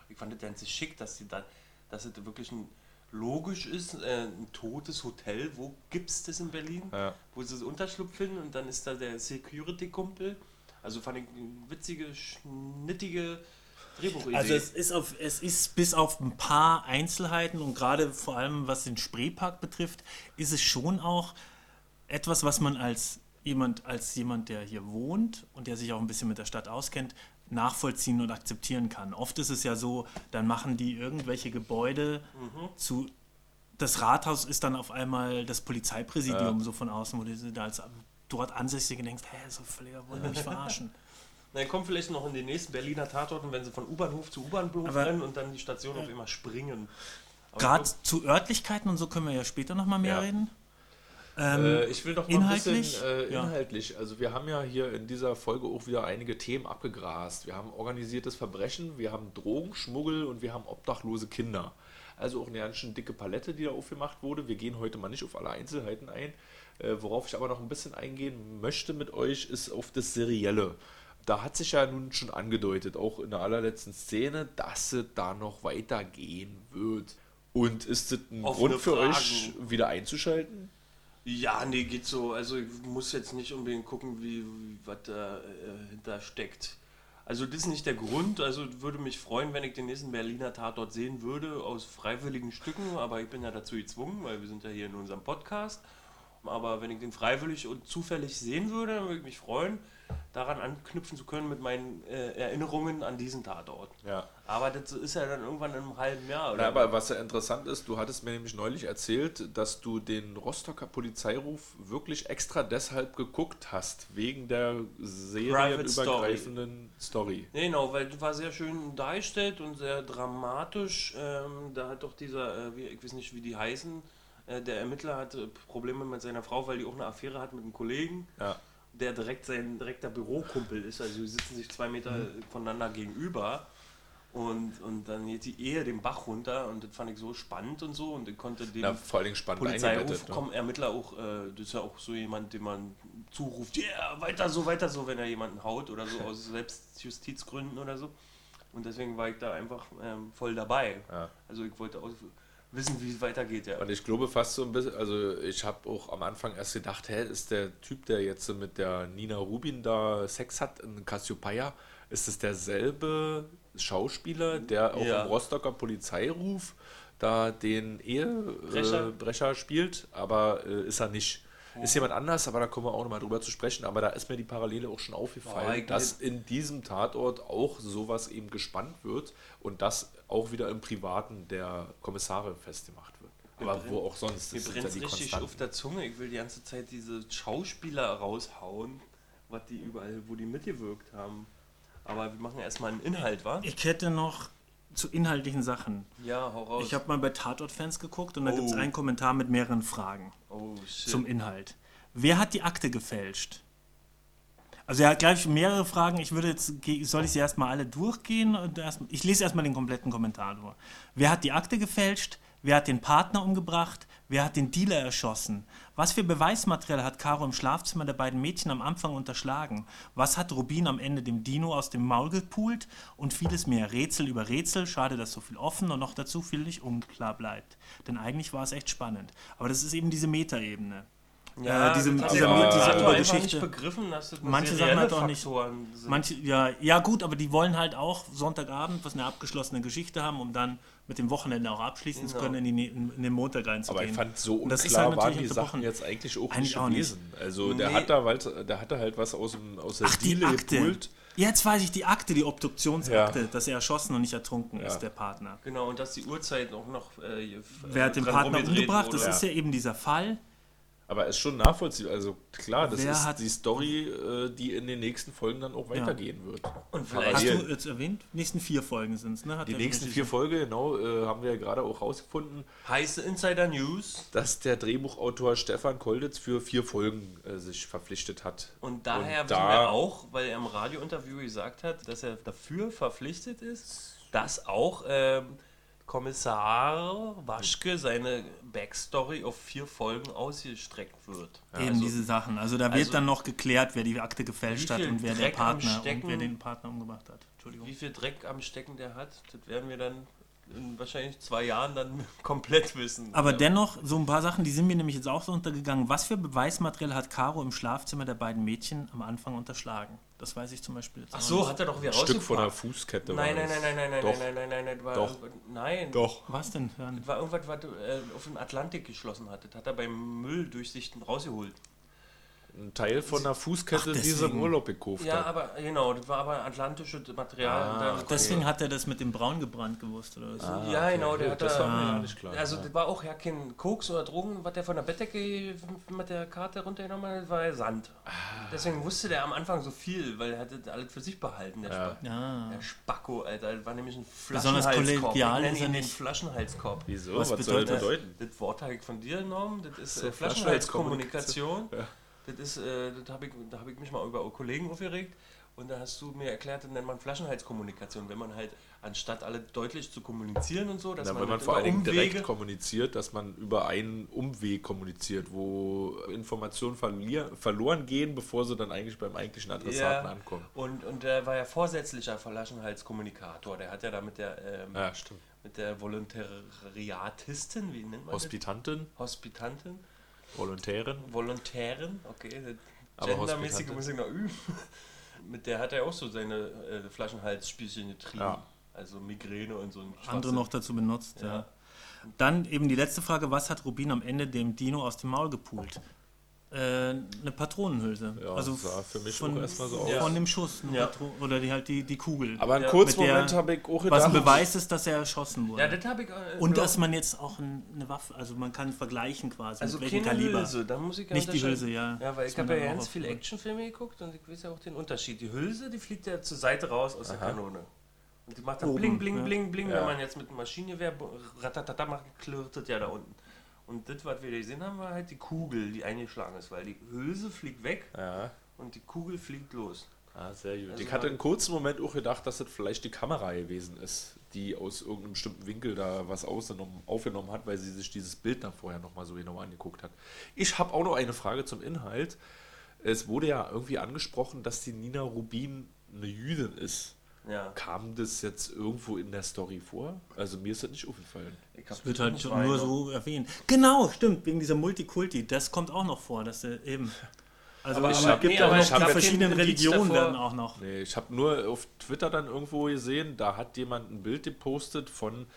ich fand es ganz geschickt, dass sie da, dass es wirklich ein logisch ist, äh, ein totes Hotel, wo gibt es das in Berlin? Ja. Wo sie Unterschlupf finden und dann ist da der Security-Kumpel. Also fand ich eine witzige, schnittige Drehbuchidee. also es ist, auf, es ist bis auf ein paar Einzelheiten und gerade vor allem was den Spreepark betrifft, ist es schon auch etwas, was man als jemand, als jemand, der hier wohnt und der sich auch ein bisschen mit der Stadt auskennt, nachvollziehen und akzeptieren kann. Oft ist es ja so, dann machen die irgendwelche Gebäude zu. Das Rathaus ist dann auf einmal das Polizeipräsidium so von außen, wo du da als dort Ansässige denkst, hä, so völliger, wollen die mich verarschen. Dann kommt vielleicht noch in den nächsten Berliner Tatorten, wenn sie von U-Bahnhof zu U-Bahnhof rennen und dann die Station auf immer springen. Gerade zu Örtlichkeiten und so können wir ja später noch mal mehr Ja. reden. Ähm, Äh, ich will doch mal inhaltlich? ein bisschen äh, Ja. inhaltlich. Also wir haben ja hier in dieser Folge auch wieder einige Themen abgegrast. Wir haben organisiertes Verbrechen, wir haben Drogenschmuggel und wir haben obdachlose Kinder. Also auch eine ganz schön dicke Palette, die da aufgemacht wurde. Wir gehen heute mal nicht auf alle Einzelheiten ein. Äh, worauf ich aber noch ein bisschen eingehen möchte mit euch, ist auf das Serielle. Da hat sich ja nun schon angedeutet, auch in der allerletzten Szene, dass es da noch weitergehen wird. Und ist das ein Offene Grund für Fragen. euch, wieder einzuschalten? Ja, nee, geht so. Also ich muss jetzt nicht unbedingt gucken, wie, wie was da äh, steckt. Also das ist nicht der Grund. Also würde mich freuen, wenn ich den nächsten Berliner Tatort sehen würde, aus freiwilligen Stücken. Aber ich bin ja dazu gezwungen, weil wir sind ja hier in unserem Podcast. Aber wenn ich den freiwillig und zufällig sehen würde, dann würde ich mich freuen, daran anknüpfen zu können mit meinen äh, Erinnerungen an diesen Tatort. Ja. Aber das ist ja dann irgendwann in einem halben Jahr. Oder? Na, aber was ja interessant ist, du hattest mir nämlich neulich erzählt, dass du den Rostocker Polizeiruf wirklich extra deshalb geguckt hast, wegen der serienübergreifenden Story. Nee, genau, weil das war sehr schön dargestellt und sehr dramatisch. Ähm, da hat doch dieser, äh, wie, ich weiß nicht, wie die heißen, äh, der Ermittler hatte Probleme mit seiner Frau, weil die auch eine Affäre hat mit einem Kollegen, Ja. Der direkt sein direkter Bürokumpel ist. Also die sitzen sich zwei Meter Mhm. voneinander gegenüber. Und, und dann geht die Ehe den Bach runter und das fand ich so spannend und so und ich konnte den Na, vor Dingen spannend Polizeiruf. Ne? kommen Ermittler auch, äh, das ist ja auch so jemand, dem man zuruft, ja, yeah, weiter so, weiter so, wenn er jemanden haut oder so aus Selbstjustizgründen oder so. Und deswegen war ich da einfach ähm, voll dabei. Ja. Also ich wollte auch wissen, wie es weitergeht. Ja. Und ich glaube fast so ein bisschen, also ich habe auch am Anfang erst gedacht, hä, ist der Typ, der jetzt mit der Nina Rubin da Sex hat in Cassiopeia, ist es derselbe Schauspieler, der auch Ja. im Rostocker Polizeiruf da den Ehebrecher Brecher. äh, spielt, aber äh, ist er nicht. Ist jemand anders, aber da kommen wir auch nochmal drüber zu sprechen. Aber da ist mir die Parallele auch schon aufgefallen, ich- dass in diesem Tatort auch sowas eben gespannt wird und das auch wieder im Privaten der Kommissare festgemacht wird. Aber brennt- wo auch sonst. Mir brennt ja die richtig Konstanten. auf der Zunge. Ich will die ganze Zeit diese Schauspieler raushauen, was die überall, wo die mitgewirkt haben. Aber wir machen erstmal einen Inhalt, wa? ich hätte noch zu inhaltlichen Sachen. Ja, hau raus. Ich habe mal bei Tatort-Fans geguckt und da gibt es Oh. einen Kommentar mit mehreren Fragen oh, shit. zum Inhalt. Wer hat die Akte gefälscht? Also er hat gleich mehrere Fragen. Ich würde jetzt, soll ich sie erstmal alle durchgehen? Ich lese erstmal den kompletten Kommentar durch. Wer hat die Akte gefälscht? Wer hat den Partner umgebracht? Wer hat den Dealer erschossen? Was für Beweismaterial hat Caro im Schlafzimmer der beiden Mädchen am Anfang unterschlagen? Was hat Rubin am Ende dem Dino aus dem Maul gepult? Und vieles mehr. Rätsel über Rätsel. Schade, dass so viel offen und noch dazu viel nicht unklar bleibt. Denn eigentlich war es echt spannend. Aber das ist eben diese Metaebene. Äh, diese, das hat dieser, der aber- diese Moderator einfach Übergeschichte. nicht begriffen, dass das Manche Sachen halt auch nicht. Sind. Manche, ja, ja gut, aber die wollen halt auch Sonntagabend was eine abgeschlossene Geschichte haben, um dann mit dem Wochenende auch abschließen zu Genau. können, in, die, in, in den Montag reinzugehen. Aber ich fand, so Und das ist unklar halt waren die Sachen jetzt eigentlich auch Eigentlich nicht auch nicht. gewesen. Also der Nee. hat da, weil, der hatte halt was aus, dem, aus der Ach, die Diele Akte. gepult. Jetzt weiß ich die Akte, die Obduktionsakte, Ja. dass er erschossen und nicht ertrunken Ja. ist, der Partner. Genau, und dass die Uhrzeit auch noch. Äh, Wer hat den dran Partner umgebracht? wurde. Das Ja. ist ja eben dieser Fall. Aber ist schon nachvollziehbar. Also klar, das Wer ist hat- die Story, äh, die in den nächsten Folgen dann auch weitergehen wird. Und Hast vielleicht. Parallel. du jetzt erwähnt? Die nächsten vier Folgen sind es, ne? Hat Die nächsten vier Folgen, genau, äh, haben wir ja gerade auch rausgefunden, Heiße Insider News. dass der Drehbuchautor Stefan Kolditz für vier Folgen äh, sich verpflichtet hat. Und daher Und wissen da- wir auch, weil er im Radiointerview gesagt hat, dass er dafür verpflichtet ist, dass auch ähm, Kommissar Waschke seine Backstory auf vier Folgen ausgestreckt wird. Eben Also, diese Sachen. Also da wird also- dann noch geklärt, wer die Akte gefälscht hat und wer der Dreck am Partner und Stecken- wer den Partner umgebracht hat. Wie viel Dreck am Stecken der hat, das werden wir dann in wahrscheinlich zwei Jahren dann komplett wissen. Aber Ja. dennoch, so ein paar Sachen, die sind mir nämlich jetzt auch so untergegangen. Was für Beweismaterial hat Caro im Schlafzimmer der beiden Mädchen am Anfang unterschlagen? Das weiß ich zum Beispiel jetzt Ach so, hat er doch wieder Ein Stück von der. Fußkette. Nein, war nein, das. nein, nein, nein, nein, Doch. nein, nein, nein, nein, war Doch. nein. Doch. Was denn? Hören? Das war irgendwas, was äh, auf den Atlantik geschlossen hat. Das hat er beim Mülldurchsichten rausgeholt. Ein Teil von der Fußkette, Ach, die sie im. Urlaub gekauft Ja, hat. aber genau, das war aber atlantisches Material. Ah, okay. Deswegen hat er das mit dem Braun gebrannt gewusst, oder so. Ah, ja, okay. genau, der Ja, hat das da- war mir Ah. ja nicht klar. Also ja. das war auch ja kein Koks oder Drogen, was der von der Bettdecke mit der Karte runtergenommen hat, das war ja Sand. Ah. Deswegen wusste der am Anfang so viel, weil er hat das alles für sich behalten, der, Ja. Spack. Ja. der Spacko, Alter. Das war nämlich ein Besonders Flaschenhalskorb. kollegial Ich nenne ist er nicht. Flaschenhalskorb. Wieso? Was Was, soll das bedeutet bedeuten? Das Wort habe ich von dir genommen, das ist So, äh, Flaschenhalskommunikation. Ja. Das ist, äh, das habe ich, da habe ich mich mal über Kollegen aufgeregt und da hast du mir erklärt, das nennt man Flaschenhalskommunikation, wenn man halt anstatt alle deutlich zu kommunizieren und so, dass Na, man, wenn man das vor allen über Dingen Umwege, direkt kommuniziert, dass man über einen Umweg kommuniziert, wo Informationen verlier- verloren gehen, bevor sie dann eigentlich beim eigentlichen Adressaten Ja. ankommen. und, und der war ja vorsätzlicher Flaschenhalskommunikator, der hat ja da mit der, ähm, Ja, mit der Volontariatistin, wie nennt man Hospitantin, das? Hospitantin, Volontärin. Volontärin, okay, das Aber gendermäßig Hospitantin. muss ich noch üben. mit der hat er auch so seine äh, Flaschenhalsspielchen getrieben. Ja. Also Migräne und so ein Andere Schwachsinn. noch dazu benutzt, ja. Ja. Dann eben die letzte Frage, was hat Rubin am Ende dem Dino aus dem Maul gepult? Äh, eine Patronenhülse. Ja, also sah für mich von, auch erstmal so Ja. von dem Schuss. Ja. Oder die, halt die, die Kugel. Aber einen Ja, kurzen mit der- Moment habe ich auch was ein gedacht. Beweis ist, dass er erschossen wurde. Ja, das habe ich. Äh, Und dass man jetzt auch ein, eine Waffe, also man kann vergleichen quasi, also mit welchem keine Kaliber. Hülse, da muss ich ja Nicht die. Hülse, ja. Ja, weil ich habe ja ganz viele Actionfilme geguckt und ich weiß ja auch den Unterschied. Die Hülse, die fliegt ja zur Seite raus aus der Kanone. Und die macht dann Oben, bling, bling, ja. bling, bling. Ja. Wenn man jetzt mit dem Maschinengewehr ratatata macht, klirrt das ja da unten. Und das, was wir gesehen haben, war halt die Kugel, die eingeschlagen ist, weil die Hülse fliegt weg Ja, und die Kugel fliegt los. ah, sehr gut. Also ich hatte einen kurzen Moment auch gedacht, dass das vielleicht die Kamera gewesen ist, die aus irgendeinem bestimmten Winkel da was aufgenommen hat, weil sie sich dieses Bild dann vorher nochmal so genau angeguckt hat. Ich habe auch noch eine Frage zum Inhalt. Es wurde ja irgendwie angesprochen, dass die Nina Rubin eine Jüdin ist. Ja. Kam das jetzt irgendwo in der Story vor? Also mir ist das nicht aufgefallen. Das wird halt nur so erwähnt. Genau, stimmt, wegen dieser Multikulti. Das kommt auch noch vor, dass er eben. Also Aber- es aber- gibt nee, auch aber noch die verschiedenen Religionen davor. werden auch noch. Nee, ich habe nur auf Twitter dann irgendwo gesehen, da hat jemand ein Bild gepostet von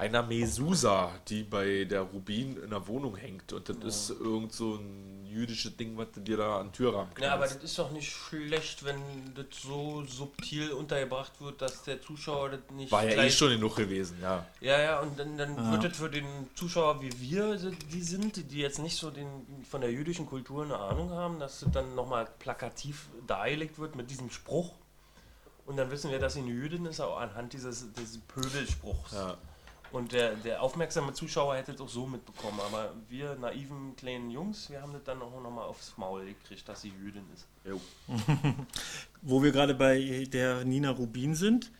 einer Mesusa, die bei der Rubin in der Wohnung hängt. Und das ist irgend so ein jüdisches Ding, was du dir da an den Türrahmen Ja, aber das knallst. ist doch nicht schlecht, wenn das so subtil untergebracht wird, dass der Zuschauer das nicht War ja eh schon genug gewesen, ja. Ja, ja, und dann, dann Ja. wird es für den Zuschauer, wie wir die sind, die jetzt nicht so den, von der jüdischen Kultur eine Ahnung haben, dass es dann nochmal plakativ dargelegt wird mit diesem Spruch. Und dann wissen wir, dass sie eine Jüdin ist, auch anhand dieses, dieses Pöbelspruchs. ja. Und der, der aufmerksame Zuschauer hätte es auch so mitbekommen. Aber wir naiven kleinen Jungs, wir haben das dann auch nochmal aufs Maul gekriegt, dass sie Jüdin ist. Jo. Wo wir gerade bei der Nina Rubin sind.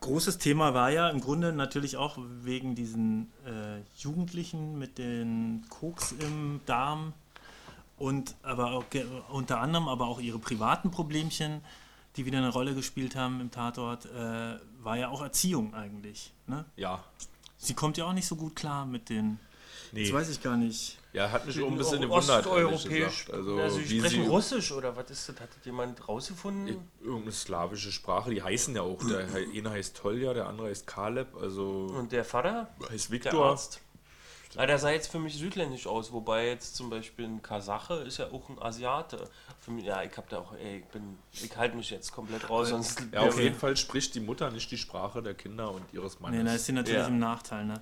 Großes Thema war ja im Grunde natürlich auch wegen diesen äh, Jugendlichen mit den Koks im Darm und aber auch unter anderem aber auch ihre privaten Problemchen, die wieder eine Rolle gespielt haben im Tatort, äh, war ja auch Erziehung eigentlich. Ne? Ja. Sie kommt ja auch nicht so gut klar mit den Nee. Das weiß ich gar nicht. Ja, hat mich auch ein bisschen gewundert. Osteuropäisch. Also, Also, sie sprechen sie Russisch oder was ist das? Hat das jemand rausgefunden? irgendeine slawische Sprache, die heißen ja auch. Der eine heißt Tolja, der andere heißt Kaleb, also Und der Vater? heißt Der Viktor. Arzt. Ah, der sah jetzt für mich südländisch aus, wobei jetzt zum Beispiel ein Kasache ist ja auch ein Asiate. Für mich, ja, ich hab da auch, ey, ich bin, ich halte mich jetzt komplett raus, sonst Ja, auf jeden Fall spricht die Mutter nicht die Sprache der Kinder und ihres Mannes. Nee, da ist sie natürlich Ja. im Nachteil, ne?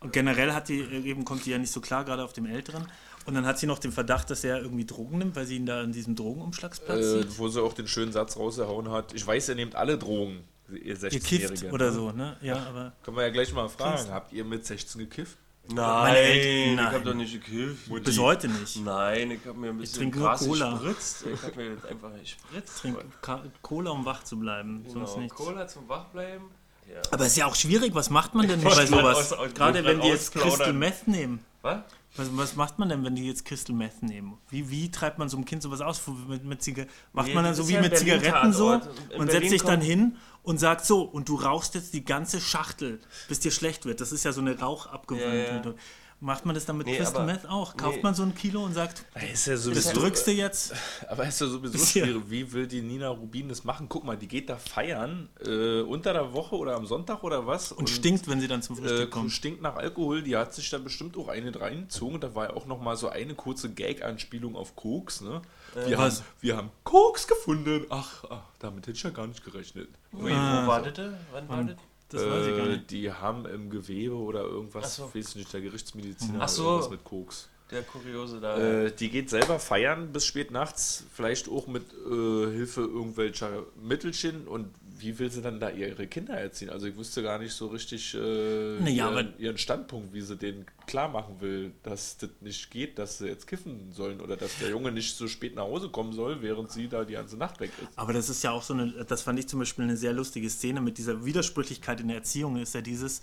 Und generell hat die, äh, eben kommt die ja nicht so klar, gerade auf dem Älteren. Und dann hat sie noch den Verdacht, dass er irgendwie Drogen nimmt, weil sie ihn da in diesem Drogenumschlagsplatz äh, sieht. wo sie auch den schönen Satz rausgehauen hat. Ich weiß, ihr nehmt alle Drogen, ihr Ihr 16-Jährige. kifft oder so, ne? Ja, aber. Können wir ja gleich mal fragen. Habt ihr mit 16 gekifft? Nein, ich nein. hab doch nicht gekifft. Bis heute nicht. Nein, ich hab mir ein bisschen trinke nur Gras Cola. gespritzt. Ich hab mir das einfach gespritzt. Trink Ka- Cola, um wach zu bleiben. Sonst Genau, nichts. Cola zum Wachbleiben. Ja. Aber ist ja auch schwierig, was macht man denn Ich bei sowas? aus- aus- Gerade wenn die jetzt. Crystal Meth nehmen. Was? Was, was macht man denn, wenn die jetzt Crystal Meth nehmen? Wie, wie treibt man so einem Kind sowas aus? Mit, mit Ziga macht Nee, man dann so wie mit Zigaretten so? Berlin setzt sich dann hin und sagt so, und du rauchst jetzt die ganze Schachtel, bis dir schlecht wird. Das ist ja so eine Rauchabgewöhnung. Ja, ja. Macht man das dann mit Nee, Crystal aber- Meth auch? Kauft nee. man so ein Kilo und sagt, Ist ja das sowieso, drückst du jetzt? aber ist ja sowieso schwierig. Wie will die Nina Rubin das machen? Guck mal, die geht da feiern äh, unter der Woche oder am Sonntag oder was? Und stinkt, wenn sie dann zum äh, Frühstück kommt. stinkt nach Alkohol. Die hat sich da bestimmt auch eine reingezogen. Da war ja auch noch mal so eine kurze Gag-Anspielung auf Koks. Ne? Wir, haben, was? wir haben Koks gefunden. Ach, ach, damit hätte ich ja gar nicht gerechnet. Ah. wo wartete? Wann Wann? wartet? Das weiß ich gar Äh, nicht. Die haben im Gewebe oder irgendwas, so. weiß ich nicht, der Gerichtsmediziner Ach so. oder irgendwas mit Koks. Der Kuriose da. Äh, die geht selber feiern bis spät nachts, vielleicht auch mit äh, Hilfe irgendwelcher Mittelchen. Und wie will sie dann da ihre Kinder erziehen? Also ich wüsste gar nicht so richtig äh, Naja, ihren, ihren Standpunkt, wie sie denen klar machen will, dass das nicht geht, dass sie jetzt kiffen sollen oder dass der Junge nicht so spät nach Hause kommen soll, während sie da die ganze Nacht weg ist. Aber das ist ja auch so eine, das fand ich zum Beispiel eine sehr lustige Szene mit dieser Widersprüchlichkeit in der Erziehung, ist ja dieses,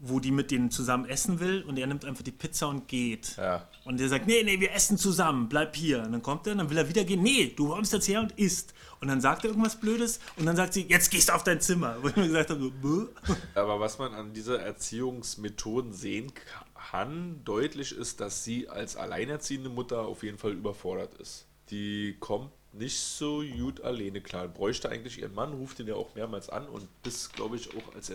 wo die mit denen zusammen essen will und er nimmt einfach die Pizza und geht. Ja. Und der sagt, nee, nee, wir essen zusammen, bleib hier. Und dann kommt er und dann will er wieder gehen, nee, du kommst jetzt her und isst. Und dann sagt er irgendwas Blödes und dann sagt sie, jetzt gehst du auf dein Zimmer. Wo ich mir gesagt habe, so. Aber was man an dieser Erziehungsmethoden sehen kann, deutlich ist, dass sie als alleinerziehende Mutter auf jeden Fall überfordert ist. Die kommt nicht so gut alleine klar. Bräuchte eigentlich ihren Mann, ruft ihn ja auch mehrmals an und das glaube ich auch als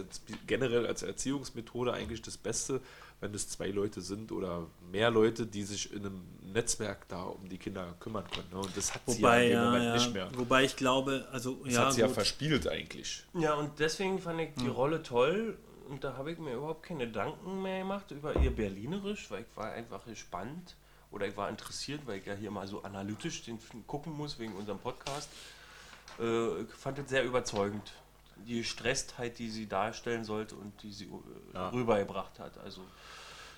generell als Erziehungsmethode eigentlich das Beste, wenn es zwei Leute sind oder mehr Leute, die sich in einem Netzwerk da um die Kinder kümmern können. ne? Und das hat sie Wobei, ja in dem ja, Moment ja, nicht mehr. wobei ich glaube, also, Das ja, hat sie ja gut. verspielt eigentlich. Ja, und deswegen fand ich die Rolle toll und da habe ich mir überhaupt keine Gedanken mehr gemacht über ihr Berlinerisch, weil ich war einfach gespannt oder ich war interessiert, weil ich ja hier mal so analytisch den gucken muss wegen unserem Podcast. Äh, ich fand es sehr überzeugend. Die Gestresstheit, die sie darstellen sollte und die sie äh, Ja. rübergebracht hat. Also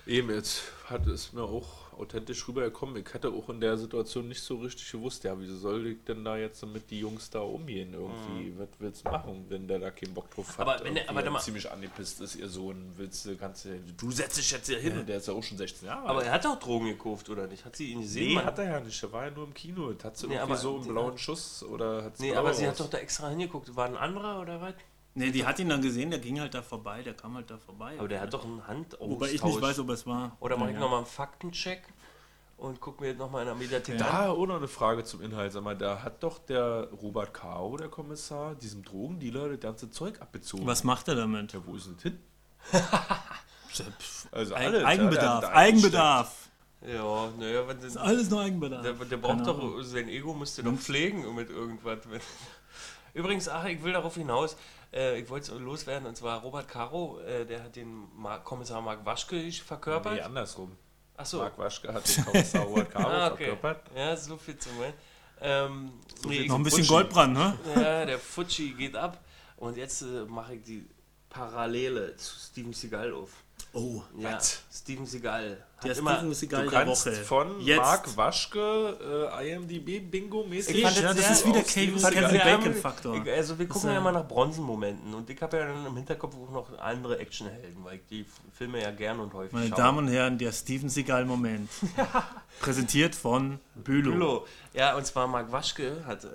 Eben, jetzt hat es mir auch authentisch rübergekommen. Ich hatte auch in der Situation nicht so richtig gewusst, ja, wie soll ich denn da jetzt mit die Jungs da umgehen irgendwie? Was willst du machen, wenn der da keinen Bock drauf hat? Mhm. Aber wenn der- aber mal- ziemlich angepisst ist, ihr Sohn, willst du, kannst du, du setzt dich jetzt hier hin und der ist ja auch schon 16 Jahre Aber alt. er hat auch Drogen gekauft, oder nicht? Hat sie ihn gesehen? Nee, Man- hat er ja nicht, der war ja nur im Kino. Hat sie Nee, irgendwie aber so einen blauen Schuss oder hat Nee, aber sie hat doch da extra hingeguckt. War ein anderer oder was? Nee, die hat ihn dann gesehen, der ging halt da vorbei, der kam halt da vorbei. Aber der hat doch einen Handaustausch. Wobei ich nicht weiß, ob es war. Oder mache ich Ja. nochmal einen Faktencheck und gucke mir nochmal in der Mediathek an. Da auch noch eine Frage zum Inhalt. Sag mal, da hat doch der Robert Caro, der Kommissar, diesem Drogendealer das ganze Zeug abbezogen. Was macht er damit? Ja, wo ist denn das hin? Also Eig- alles, ja, Eigenbedarf, da Eigenbedarf. Ja, naja, wenn Ist sie, alles nur Eigenbedarf. der, der braucht doch, sein Ego müsste doch pflegen mit irgendwas. Übrigens, ach, ich will darauf hinaus, äh, ich wollte es loswerden, und zwar Robert Caro, äh, der hat den Mark, Kommissar Mark Waschke verkörpert. Nee, andersrum. Achso, Mark Waschke hat den Kommissar Robert Caro ah, okay. verkörpert. Ja, so viel zu meinen. Ähm, nee, ich- Noch ein bisschen Futschi. Goldbrand, ne? Ja, der Futschi geht ab. Und jetzt äh, mache ich die Parallele zu Steven Seagal auf. Oh, Ja, Steven Seagal. Der immer, Steven Seagal Du der kannst Woche. von Jetzt. Mark Waschke äh, IMDb Bingo mäßig. Ich fand ja, das ist wieder Kevin, Seagal. Bacon-Faktor. Ich, also wir gucken ist, ja immer nach Bronzenmomenten und ich habe ja dann im Hinterkopf auch noch andere Actionhelden, weil ich die Filme ja gern und häufig Meine schaue. Damen und Herren, der Steven Seagal-Moment. Präsentiert von Bülow. Bülow. Ja, und zwar Mark Waschke hat äh,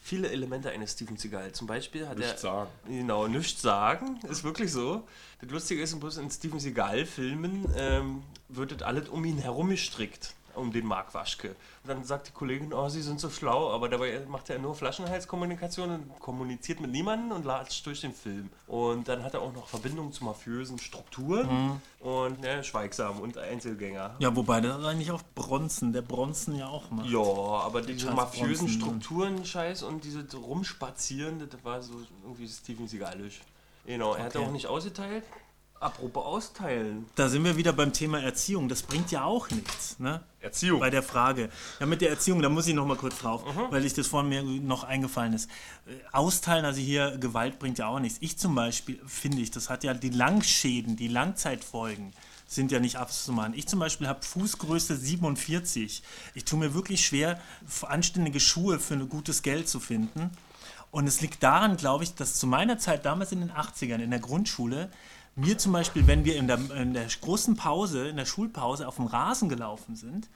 viele Elemente eines Steven Seagal. Zum Beispiel hat Nicht er sagen. Genau, nichts sagen, ist wirklich so. Das Lustige ist, bloß in Steven Seagal-Filmen ähm, wird das alles um ihn herum gestrickt, um den Mark Waschke. Und dann sagt die Kollegin, oh, sie sind so schlau, aber dabei macht er nur Flaschenhalskommunikation und kommuniziert mit niemandem und latscht durch den Film. Und dann hat er auch noch Verbindungen zu mafiösen Strukturen und ne, schweigsam und Einzelgänger. Ja, wobei das eigentlich auch Bronzen, der Bronzen ja auch macht. Ja, aber diese Charles mafiösen Bronson. Strukturen, Scheiß und diese Rumspazieren, das war so irgendwie Steven Seagalisch. Genau, er hat Okay. auch nicht ausgeteilt. Apropos austeilen. Da sind wir wieder beim Thema Erziehung. Das bringt ja auch nichts, ne? Erziehung. Bei der Frage. Ja, mit der Erziehung, da muss ich noch mal kurz drauf, weil ich das vorhin mir noch eingefallen ist. Äh, Austeilen, also hier Gewalt bringt ja auch nichts. Ich zum Beispiel, finde ich, das hat ja die Langschäden, die Langzeitfolgen sind ja nicht abzumachen. Ich zum Beispiel habe Fußgröße 47. Ich tue mir wirklich schwer, anständige Schuhe für ein gutes Geld zu finden. Und es liegt daran, glaube ich, dass zu meiner Zeit, damals in den 80ern, in der Grundschule, mir zum Beispiel, wenn wir in der, in der großen Pause, in der Schulpause auf dem Rasen gelaufen sind,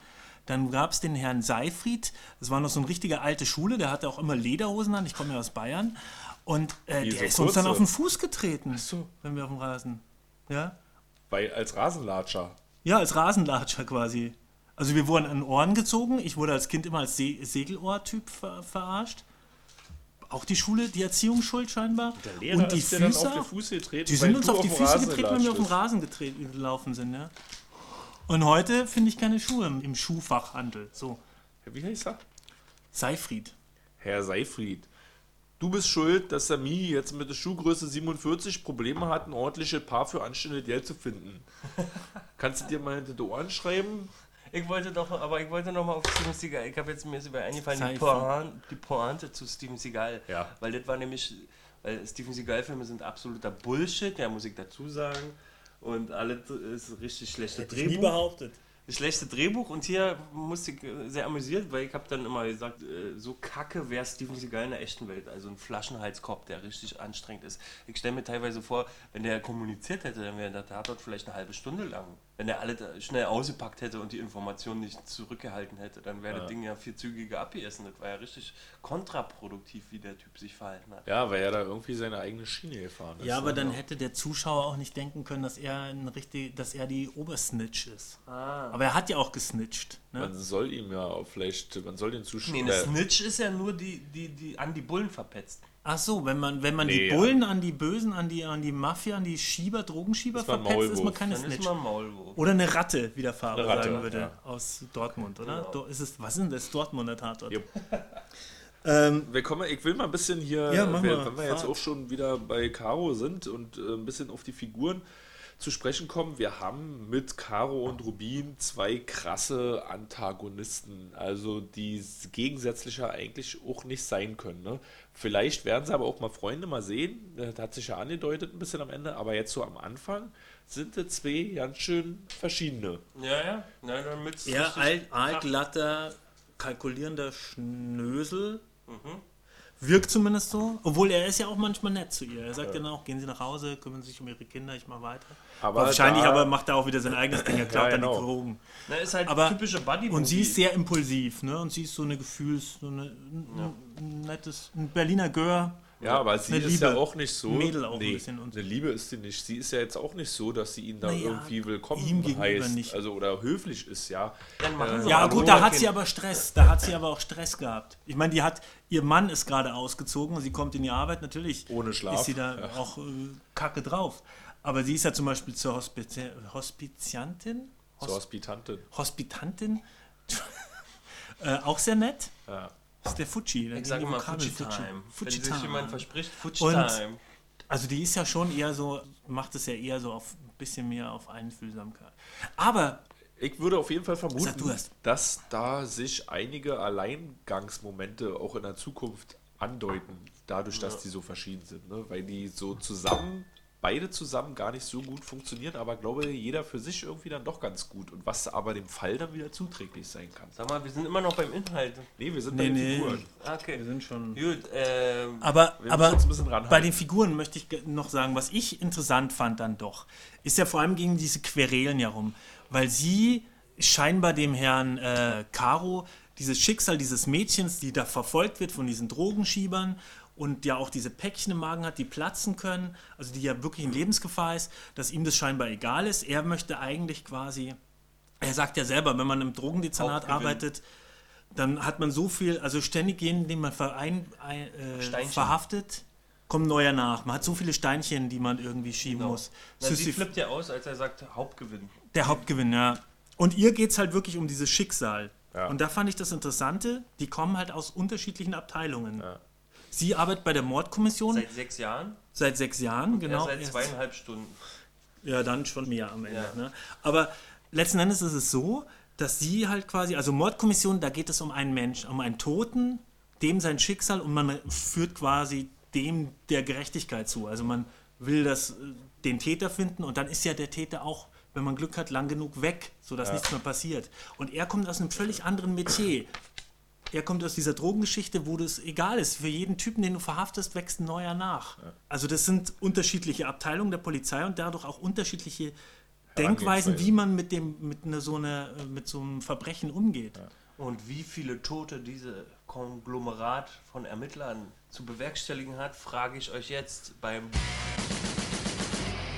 dann gab es den Herrn Seifried, das war noch so eine richtige alte Schule, der hatte auch immer Lederhosen an, ich komme ja aus Bayern. Und äh, der so ist uns dann auf den Fuß getreten, so. wenn wir auf dem Rasen. Ja? Bei, als Rasenlatscher. Ja, als Rasenlatscher quasi. Also wir wurden an Ohren gezogen. Ich wurde als Kind immer als Se Segelohr-Typ ver verarscht. Auch die Schule, die Erziehung schuld scheinbar. und die Füße auf die. Füße getreten. Die sind uns auf die Füße getreten, wenn wir auf dem gelatscht Rasen getreten, gelaufen sind. Ja. Und heute finde ich keine Schuhe im, im Schuhfachhandel. So. Wie heißt er? Seifried. Herr Seifried. Du bist schuld, dass der Mi jetzt mit der Schuhgröße 47 Probleme hat, ein ordentliches Paar für anständiges Geld zu finden. Kannst du dir mal hinter die Ohren schreiben? Ich wollte doch, aber ich wollte noch mal auf Steven Seagal. Ich habe jetzt mir ist über eingefallen, die. Pointe, die Pointe zu Steven Seagal. Ja. Weil das war nämlich, weil Steven Seagal-Filme sind absoluter Bullshit, ja, muss ich dazu sagen. Und alles ist richtig schlechte Drehbuch. behauptet. schlechte Drehbuch und hier musste ich sehr amüsiert, weil ich habe dann immer gesagt, äh, so kacke wäre Steven Seagal in der echten Welt, also ein Flaschenhalskopf, der richtig anstrengend ist. Ich stelle mir teilweise vor, wenn der kommuniziert hätte, dann wäre der Tatort vielleicht eine halbe Stunde lang. Wenn er alle da schnell ausgepackt hätte und die Informationen nicht zurückgehalten hätte, dann wäre das Ding ja viel zügiger abgeessen. Das war ja richtig kontraproduktiv, wie der Typ sich verhalten hat. Ja, weil er da irgendwie seine eigene Schiene gefahren ist. Ja, aber dann hätte der Zuschauer auch nicht denken können, dass er ein richtig, dass er die Obersnitch ist. Ah. Aber er hat ja auch gesnitcht. Man Ne? soll ihm ja auch vielleicht, man soll den Zuschauer. Nee, eine Snitch ist ja nur die, die, die an die Bullen verpetzt. Ach so, wenn man, wenn man Nee, die ja. Bullen an die Bösen, an die, an die Mafia, an die Schieber, Drogenschieber verpetzt, ist man keine Dann Snitch. Oder eine Ratte, wie der Fahrer Ratte, sagen würde, ja. aus Dortmund, oder? Genau. Ist es, was ist denn das Dortmunder Tatort? Jupp. Ähm, Wir kommen, ich will mal ein bisschen hier, Ja, mal, wenn wir jetzt auch schon wieder bei Caro sind und äh, ein bisschen auf die Figuren zu sprechen kommen, wir haben mit Caro und Rubin zwei krasse Antagonisten, also die gegensätzlicher eigentlich auch nicht sein können. Ne? Vielleicht werden sie aber auch mal Freunde mal sehen, das hat sich ja angedeutet ein bisschen am Ende, aber jetzt so am Anfang sind die zwei ganz schön verschiedene. Ja, ja. Na, damit eher alt, altglatter, kalkulierender Schnösel. Mhm. Wirkt zumindest so. Obwohl er ist ja auch manchmal nett zu ihr. Er sagt ja dann auch, gehen Sie nach Hause, kümmern Sie sich um Ihre Kinder, ich mache weiter. Aber Wahrscheinlich da- aber macht er auch wieder sein eigenes Ding, er klaut Ja, dann genau. die Drogen. Na, ist halt Aber- typische buddy Und sie ist sehr impulsiv, ne? Und sie ist so eine Gefühls, so eine, ein, ein nettes, ein Berliner Gör. Ja, aber sie Eine ist Liebe. ja auch nicht so. Mädel auch ein bisschen und- eine Liebe ist sie nicht. Sie ist ja jetzt auch nicht so, dass sie ihn da Naja, irgendwie willkommen ihm gegenüber heißt. nicht. Also oder höflich ist, ja. Dann machen sie Ja, aber gut, da hat Kind. sie aber Stress. Da hat sie aber auch Stress gehabt. Ich meine, die hat, ihr Mann ist gerade ausgezogen und sie kommt in die Arbeit. Natürlich Ohne Schlaf. ist sie da auch äh, kacke drauf. Aber sie ist ja zum Beispiel zur Hospizi Hospiziantin, Zur Hospitantin. Hospitantin, äh, auch sehr nett. Ja. Das ist der Fuji. der Ich sage immer Fuji Time. Wenn Fuji sich Time. jemand verspricht, Fuji Und- Time. Also die ist ja schon eher so, macht es ja eher so auf ein bisschen mehr auf Einfühlsamkeit. Aber Ich würde auf jeden Fall vermuten, erst. dass da sich einige Alleingangsmomente auch in der Zukunft andeuten, dadurch, dass die so verschieden sind. Ne? Weil die so zusammen, beide zusammen gar nicht so gut funktionieren, aber glaube jeder für sich irgendwie dann doch ganz gut. Und was aber dem Fall dann wieder zuträglich sein kann. Sag mal, wir sind immer noch beim Inhalt. Nee, wir sind Nee, bei den nee. Figuren. Okay. wir sind schon. Gut, ähm, Aber, aber uns ein bisschen ranhalten. bei den Figuren möchte ich noch sagen, was ich interessant fand dann doch, ist ja vor allem gegen diese Querelen ja rum. Weil sie scheinbar dem Herrn äh, Caro dieses Schicksal dieses Mädchens, die da verfolgt wird von diesen Drogenschiebern und ja auch diese Päckchen im Magen hat, die platzen können, also die ja wirklich in Lebensgefahr ist, dass ihm das scheinbar egal ist. Er möchte eigentlich quasi Er sagt ja selber, wenn man im Drogendezernat arbeitet, dann hat man so viel, also ständig jeden, den man verein, ein, äh, verhaftet, kommt neuer nach. Man hat so viele Steinchen, die man irgendwie schieben Genau. muss. Na, sie flippt ja aus, als er sagt Hauptgewinn. der Hauptgewinn, ja. Und ihr geht es halt wirklich um dieses Schicksal. Ja. Und da fand ich das Interessante, die kommen halt aus unterschiedlichen Abteilungen. Sie arbeitet bei der Mordkommission seit, Seit sechs Jahren, sechs Jahren, genau. er seit zweieinhalb Stunden. ja, dann schon mehr am Ende. Ja. Ne? Aber letzten Endes ist es so, dass sie halt quasi, also Mordkommission, da geht es um einen Mensch, um einen Toten, dem sein Schicksal und man führt quasi dem der Gerechtigkeit zu. Also man will das, äh, den Täter finden und dann ist ja der Täter auch, wenn man Glück hat, lang genug weg, sodass nichts mehr passiert. Und er kommt aus einem völlig anderen Metier. Er kommt aus dieser Drogengeschichte, wo das egal ist. Für jeden Typen, den du verhaftest, wächst ein neuer nach. Also das sind unterschiedliche Abteilungen der Polizei und dadurch auch unterschiedliche Denkweisen, wie man mit dem mit einer, so einer mit so einem Verbrechen umgeht. Und wie viele Tote diese Konglomerat von Ermittlern zu bewerkstelligen hat, frage ich euch jetzt beim.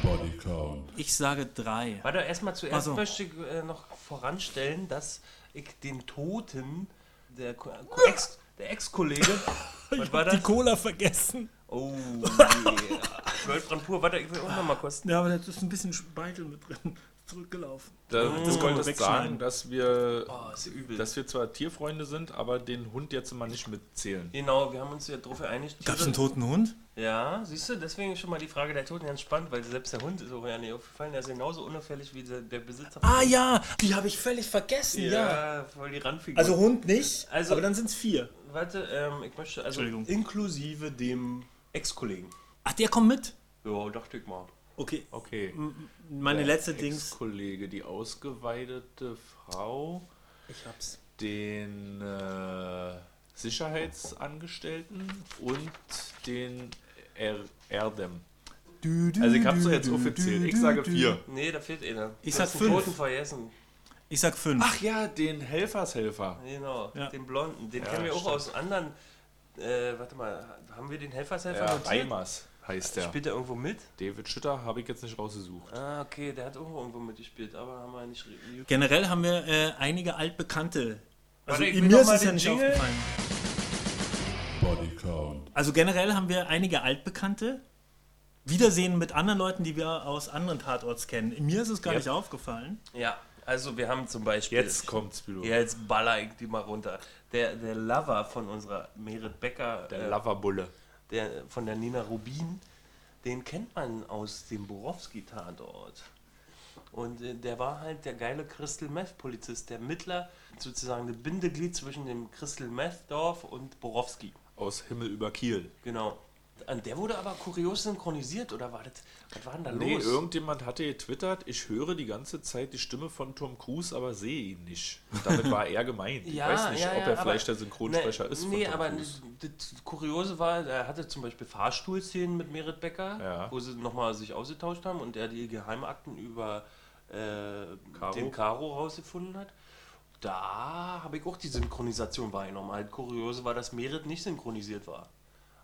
Body count. Ich sage drei. Warte, erstmal zuerst Ach so. möchte ich äh, noch voranstellen, dass ich den Toten, der, Ex, der Ex-Kollege, was war Die das? Cola vergessen. Oh, yeah. Goldbrand pur. Warte, ich will auch noch mal kosten. Ja, aber da ist ein bisschen Speichel mit drin. Zurückgelaufen. Da, das du kann man wolltest wegschneiden. sagen, dass wir, Oh, ist dass wir zwar Tierfreunde sind, aber den Hund jetzt mal nicht mitzählen. genau, wir haben uns ja darauf geeinigt. Gab es einen toten Hund? Ja, siehst du, deswegen schon mal die Frage der Toten ganz spannend, weil selbst der Hund ist auch ja nicht aufgefallen. Der ist genauso unauffällig wie der, der Besitzer. Ah ja, die habe ich völlig vergessen. Ja. ja, voll die Randfigur. Also Hund nicht, Also- aber dann sind es vier. warte, ähm, ich möchte, also inklusive dem Ex-Kollegen. Ach, der kommt mit? Ja, dachte ich mal. Okay. Okay. Meine Der letzte Dings. Ex-Kollege, die ausgeweidete Frau, Ich hab's. den äh, Sicherheitsangestellten und den er Erdem. Also ich hab's doch jetzt offiziell. Ich sage vier. Nee, da fehlt einer. Ich Du sag fünf. Toten vergessen. Ich sag fünf. Ach ja, den Helfershelfer. Genau, Ja. den Blonden. Den Ja, kennen wir auch stimmt. aus anderen. Äh, warte mal, haben wir den Helfershelfer Ja? Reimers heißt der. Spielt er irgendwo mit? David Schütter habe ich jetzt nicht rausgesucht. Ah, okay, der hat auch irgendwo mitgespielt, aber haben wir nicht. re- Generell haben wir äh, einige altbekannte. Also Warte, mir ist es ja nicht Jingle. aufgefallen. Body count. Also generell haben wir einige altbekannte. Wiedersehen mit anderen Leuten, die wir aus anderen Tatorts kennen. Mir ist es gar Ja. nicht aufgefallen. Ja, also wir haben zum Beispiel. Jetzt kommt's, Bilo. Ja, jetzt baller ich die mal runter. Der, der Lover von unserer Merit Becker, Der äh, Loverbulle. Der, von der Nina Rubin, den kennt man aus dem Borowski-Tatort. Und äh, der war halt der geile Crystal Meth-Polizist, der Mittler, sozusagen ein Bindeglied zwischen dem Crystal Meth-Dorf und Borowski. Aus Himmel über Kiel. Genau. An der wurde aber kurios synchronisiert, oder war das, was war denn da Nee, los? irgendjemand hatte getwittert, ich höre die ganze Zeit die Stimme von Tom Cruise, aber sehe ihn nicht. Damit war er gemeint. Ich Ja, weiß nicht, ja, ob er vielleicht der Synchronsprecher nee, ist. von Nee, Tom aber Cruise. das Kuriose war, er hatte zum Beispiel Fahrstuhlszenen mit Merit Becker, wo sie nochmal sich ausgetauscht haben und er die Geheimakten über äh, Caro. den Caro rausgefunden hat. Da habe ich auch die Synchronisation wahrgenommen. Halt kuriose war, dass Merit nicht synchronisiert war.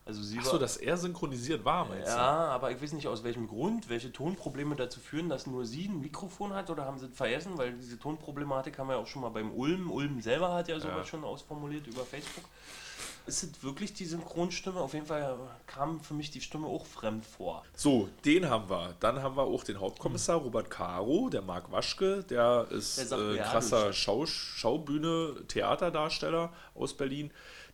Also sie Achso, war, dass er synchronisiert war, meinst ja, aber ich weiß nicht aus welchem Grund, welche Tonprobleme dazu führen, dass nur sie ein Mikrofon hat oder haben sie es vergessen, weil diese Tonproblematik haben wir ja auch schon mal beim Ulm. Ulm selber hat ja sowas Ja. schon ausformuliert über Facebook. Ist es wirklich die Synchronstimme? Auf jeden Fall kam für mich die Stimme auch fremd vor. du? So, den haben wir. Dann haben wir auch den Hauptkommissar Robert Caro, der Marc Waschke, der ist Der sagt, äh, ja, krasser du- Schau Schaubühne, Theaterdarsteller aus Berlin.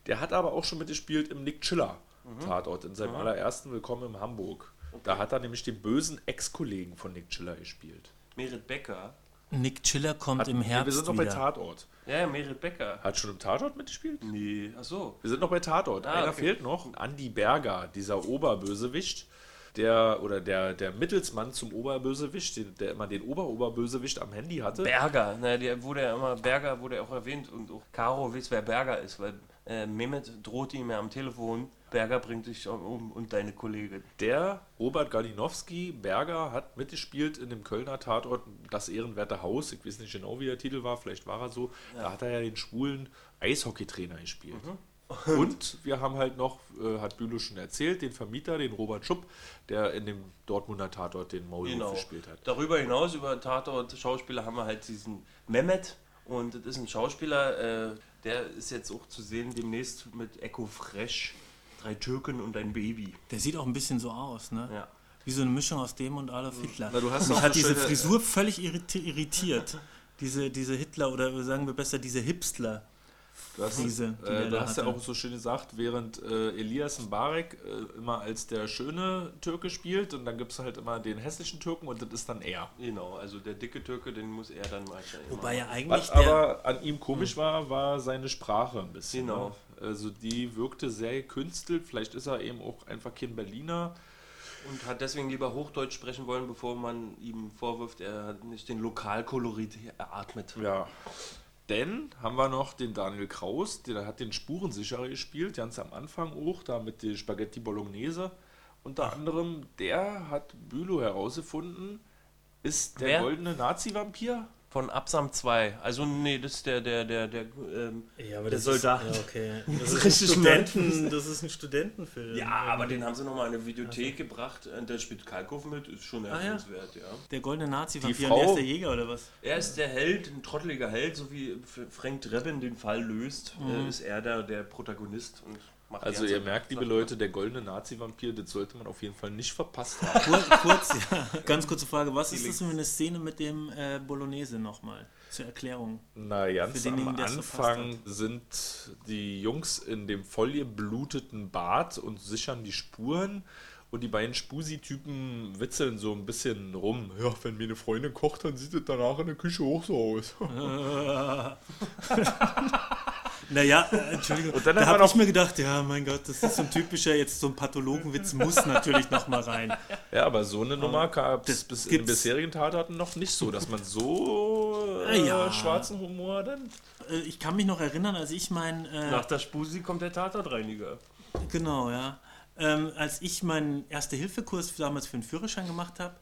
Der hat aber auch schon mitgespielt im Nick Chiller Mhm. Tatort, in seinem allerersten Willkommen in Hamburg. Da hat er nämlich den bösen Ex-Kollegen von Nick Chiller gespielt. Merit Becker. Nick Chiller kommt Hat, im nee, Herbst wir sind noch bei. Tatort. Ja, ja, Merit Becker. Hat schon im Tatort mitgespielt? Nee, ach so. Wir sind noch bei Tatort. Ah, Einer okay. fehlt noch. Andy Berger, dieser Oberbösewicht, der oder der, der Mittelsmann zum Oberbösewicht, den, der immer den Oberoberbösewicht am Handy hatte. Berger, ne, der wurde ja immer, Berger wurde ja auch erwähnt und auch Caro weiß, wer Berger ist, weil äh, Mehmet droht ihm ja am Telefon, Berger bringt dich um und deine Kollegin. Der Robert Galinowski, Berger, hat mitgespielt in dem Kölner Tatort Das Ehrenwerte Haus. Ich weiß nicht genau, wie der Titel war, vielleicht war er so. Da hat er ja den schwulen Eishockeytrainer gespielt. Und wir haben halt noch, äh, hat Bülow schon erzählt, den Vermieter, den Robert Schupp, der in dem Dortmunder Tatort den Maulwurf Genau. gespielt hat. Darüber hinaus, über Tatort Schauspieler, haben wir halt diesen Mehmet. Und das ist ein Schauspieler, äh, der ist jetzt auch zu sehen demnächst mit Echo Fresh. Drei Türken und ein Baby. Der sieht auch ein bisschen so aus, ne? Ja. Wie so eine Mischung aus dem und Adolf Hitler. Na, du hast Mich hat so diese schöne- Frisur völlig irriti irritiert. Diese, diese Hitler oder sagen wir besser diese Hipstler. Du hast, Krise, die äh, du hast ja auch so schön gesagt, während äh, Elias Mbarek äh, immer als der schöne Türke spielt und dann gibt es halt immer den hässlichen Türken und das ist dann er. Genau, also der dicke Türke, den muss er dann mal Wobei ja eigentlich Was der, Hm. aber an ihm komisch war, war seine Sprache ein bisschen. Genau. Ne? Also die wirkte sehr gekünstelt. Vielleicht ist er eben auch einfach kein Berliner. Und hat deswegen lieber Hochdeutsch sprechen wollen, bevor man ihm vorwirft, er hat nicht den Lokalkolorit eratmet. Ja. Denn haben wir noch den Daniel Kraus, der hat den Spurensicherer gespielt, ganz am Anfang auch, da mit der Spaghetti Bolognese. Unter anderem, der hat Bülow herausgefunden, ist der Wer? goldene Nazi-Vampir. Von Absam 2. Also nee, das ist der, der, der, der, ähm, ja, aber der das Soldat. Ist, ja, okay. Das ist ein Studenten, das ist ein Studentenfilm. Ja, aber den haben sie nochmal in eine Videothek gebracht. Äh, Der spielt Kalkow mit, ist schon Ah, ja. erwähnenswert, ja. Der goldene nazi Die vampir Frau- der ist der Jäger oder was? Er ist der Held, ein trotteliger Held, so wie Frank Drebin den Fall löst, äh, ist er der, der Protagonist und macht Also ihr merkt, liebe. Leute, der goldene Nazi-Vampir, das sollte man auf jeden Fall nicht verpasst haben. Kurz, kurz ja. Ganz kurze Frage, was ist das für eine Szene mit dem äh, Bolognese nochmal? Zur Erklärung. Na, ganz Für am Anfang sind die Jungs in dem vollgebluteten Bad und sichern die Spuren. Und die beiden Spusi-Typen witzeln so ein bisschen rum. Ja, wenn mir eine Freundin kocht, dann sieht es danach in der Küche auch so aus. Naja, äh, Entschuldigung. Und dann da habe ich mir gedacht, ja, mein Gott, das ist so ein typischer, jetzt so ein Pathologenwitz muss natürlich nochmal rein. Ja, aber so eine Nummer gab es das bis in bisherigen Tatorten noch nicht so, dass man so äh, ja. schwarzen Humor dann. Äh, Ich kann mich noch erinnern, als ich mein, äh, Nach der Spusi kommt der Tatortreiniger. genau, ja, ähm, als ich meinen Erste-Hilfe-Kurs damals für den Führerschein gemacht habe,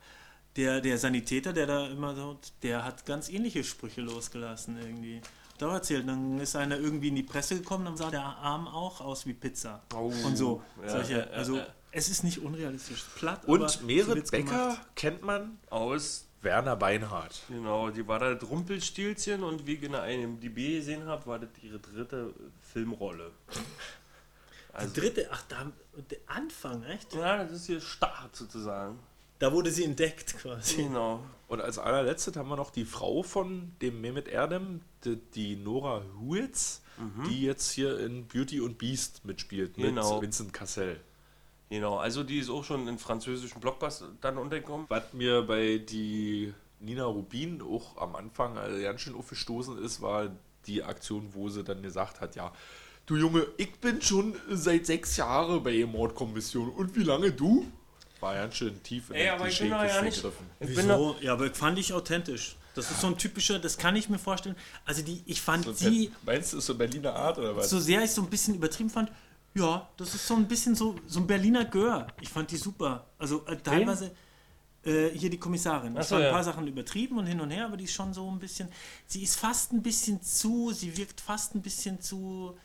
der, der Sanitäter, der da immer so, der hat ganz ähnliche Sprüche losgelassen irgendwie. Da erzählt, dann ist einer irgendwie in die Presse gekommen, dann sah der Arm auch aus wie Pizza. Oh, und so. ja, solche, ja, also ja. es ist nicht unrealistisch platt. Und Merit Becker gemacht. kennt man Aus, Werner Beinhardt. genau, die war da das Rumpelstilzchen und wie ich in einem DB gesehen habe, war das ihre dritte Filmrolle. Die dritte, ach, da, der Anfang, echt? Ja, das ist hier Start sozusagen. Da wurde sie entdeckt quasi. Genau. Und als allerletztes haben wir noch die Frau von dem Mehmet Erdem, die, die Nora Huitz, die jetzt hier in Beauty und Beast mitspielt Genau. mit Vincent Cassel. Genau, also die ist auch schon in französischen Blockbuster dann untergekommen. Was mir bei die Nina Rubin auch am Anfang äh, ganz schön aufgestoßen ist, war die Aktion, wo sie dann gesagt hat, ja, du Junge, ich bin schon seit sechs Jahren bei der Mordkommission und wie lange du? War ganz schön tief in Ey, aber ich bin doch ja nicht- gegriffen. Ich bin Wieso? Ja, aber fand ich authentisch. Das ist so ein typischer, das kann ich mir vorstellen. Also die, ich fand sie, Meinst du, ist so Berliner Art oder was? so sehr ich so ein bisschen übertrieben fand, ja, das ist so ein bisschen so, so ein Berliner Gör. Ich fand die super. Also äh, teilweise äh, hier die Kommissarin. Es so, ein ja. paar Sachen übertrieben und hin und her, aber die ist schon so ein bisschen, sie ist fast ein bisschen zu, sie wirkt fast ein bisschen zu,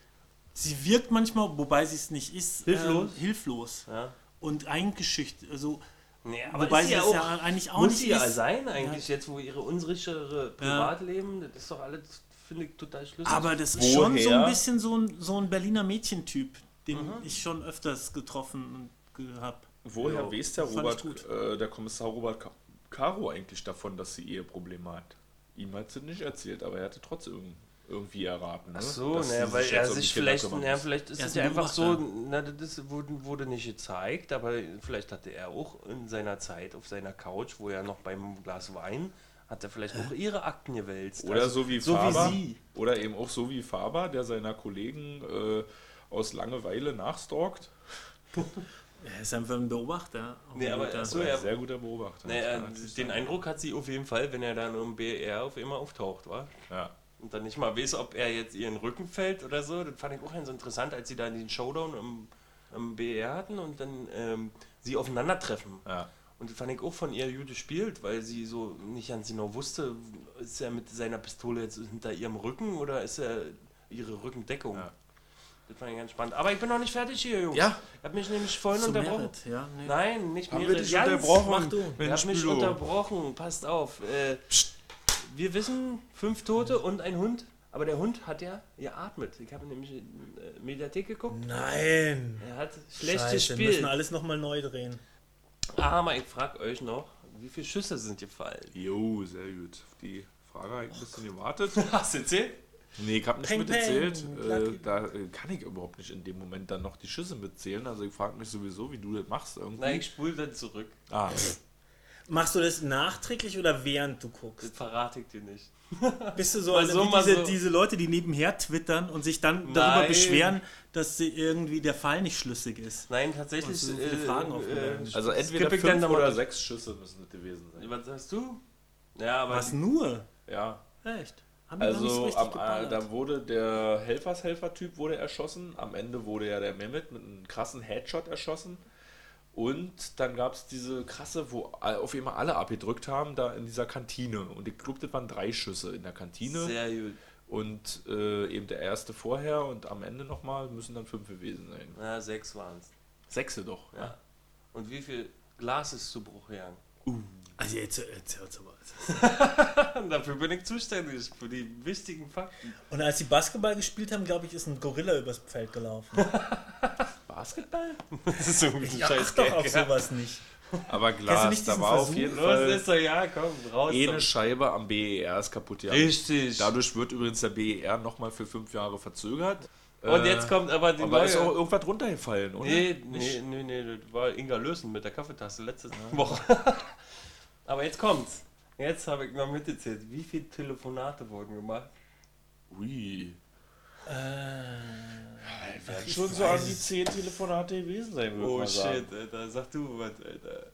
sie wirkt manchmal, wobei sie es nicht ist, Hilflos? ähm, hilflos ja. Und eingeschüchtert. Also, Nee, Wobei sie es ja eigentlich auch muss nicht sie ja ist. sein eigentlich jetzt, wo ihre unsichere Privatleben, das ist doch alles, finde ich, total schlüssig. Aber das ist schon so Woher? ein bisschen so ein, so ein Berliner Mädchentyp, den ich schon öfters getroffen habe. Woher Ja, weiß der Robert, äh, der Kommissar Robert Caro eigentlich davon, dass sie Eheprobleme hat? Ihm hat sie nicht erzählt, aber er hatte trotzdem irgendwie erraten. Ne? Ach so, dass naja, weil er sich vielleicht, naja, vielleicht ist es ja ein einfach so, na, das wurde, wurde nicht gezeigt, aber vielleicht hatte er auch in seiner Zeit auf seiner Couch, wo er noch beim Glas Wein, hat er vielleicht auch ihre Akten gewälzt. Oder Also, so wie so Faber. wie sie. Oder eben auch so wie Faber, der seiner Kollegen äh, aus Langeweile nachstalkt. Er ist einfach ein Beobachter. Nee, aber guter. so, Ein ja. sehr guter Beobachter. Naja, den sagen. Eindruck hat sie auf jeden Fall, wenn er dann im BR auf immer auftaucht, war. Ja. Und dann nicht mal weiß, ob er jetzt ihren Rücken fällt oder so. Das fand ich auch ganz interessant, als sie da den Showdown im, im BR hatten und dann ähm, sie aufeinandertreffen. Ja. Und das fand ich auch von ihr gut gespielt, weil sie so nicht ganz genau wusste, ist er mit seiner Pistole jetzt hinter ihrem Rücken oder ist er ihre Rückendeckung? Ja. Das fand ich ganz spannend. Aber ich bin noch nicht fertig hier, Jungs. Ja. Ich habe mich nämlich vorhin Zu unterbrochen. Merit, ja, nee. Nein, nicht. Mensch, Wir haben mich unterbrochen. Passt auf. Äh, wir wissen, fünf Tote und ein Hund. Aber der Hund hat ja geatmet. Ich habe nämlich in äh, Mediathek geguckt. Nein. Er hat schlecht Scheiße, müssen wir alles nochmal neu drehen. Aber ich frage euch noch, wie viele Schüsse sind gefallen? Jo, sehr gut. Auf die Frage habe ich ein bisschen gewartet. Hast du erzählt? Nee, ich habe nicht Peng, mitgezählt. peng, Äh, da äh, kann ich überhaupt nicht in dem Moment dann noch die Schüsse mitzählen. Also ich frage mich sowieso, wie du das machst irgendwie. Nein, ich spule dann zurück. ah, Machst du das nachträglich oder während du Das guckst? verrate ich dir nicht. Bist du so, eine, so, diese, so. diese Leute, die nebenher twittern und sich dann darüber Nein. beschweren, dass sie irgendwie der Fall nicht schlüssig ist? Nein, tatsächlich. So viele Fragen aufgeworfen? also entweder fünf oder durch. sechs Schüsse müssen das gewesen sein. Was sagst du? Ja, aber. Was nur? Ja. Echt? Haben die noch nicht so Also richtig am, äh, da wurde der Helfershelfer-Typ wurde erschossen. Am Ende wurde ja der Mehmet mit einem krassen Headshot erschossen. Und dann gab es diese krasse, wo auf einmal alle abgedrückt haben, da in dieser Kantine. Und ich glaube, das waren drei Schüsse in der Kantine. Sehr gut. Und äh, eben der erste vorher und am Ende nochmal müssen dann fünf gewesen sein. Ja, sechs waren es. Sechse doch. Ja. Und wie viel Glas ist zu Bruch gegangen? Also jetzt, jetzt hört's aber. Dafür bin ich zuständig, für die wichtigen Fakten. Und als sie Basketball gespielt haben, glaube ich, ist ein Gorilla übers Feld gelaufen. Basketball? Das ist so ein Ich scheiß achte doch auf ja. sowas nicht. Aber Glas, nicht da war auf Versuch? jeden Los Fall ist er, ja, komm, raus. eine damit. Scheibe am BER ist kaputt gegangen. Richtig. Dadurch wird übrigens der BER nochmal für fünf Jahre verzögert. Und Äh, jetzt kommt aber die Aber ist auch neue. irgendwas runtergefallen, oder? Nee, nee, nee, nee, das war Inga Lösen mit der Kaffeetasse letzte Woche. aber jetzt kommt's. Jetzt habe ich noch mitgezählt. Wie viele Telefonate wurden gemacht? Ui. Äh, ich schon so an die es. zehn Telefonate gewesen sein, würde ich Oh mal sagen. shit, Alter. Sag du was, Alter.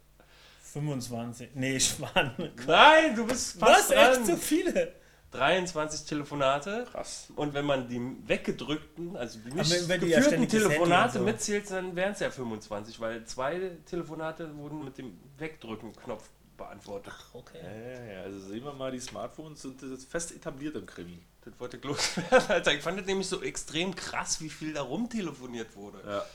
25. Nee, Schwan. Nein, du bist fast Was? Echt so viele? 23 Telefonate. Krass. Und wenn man die weggedrückten, also die nicht wenn- wenn die ja geführten das Handy Telefonate so. mitzählt, dann wären es ja 25, weil zwei Telefonate wurden mit dem Wegdrücken-Knopf beantwortet. Okay. Ja, ja, ja. Also sehen wir mal, die Smartphones sind jetzt fest etabliert im Krimi. Das wollte ich loswerden, Alter. Ich fand das nämlich so extrem krass, wie viel da rumtelefoniert wurde. Ja.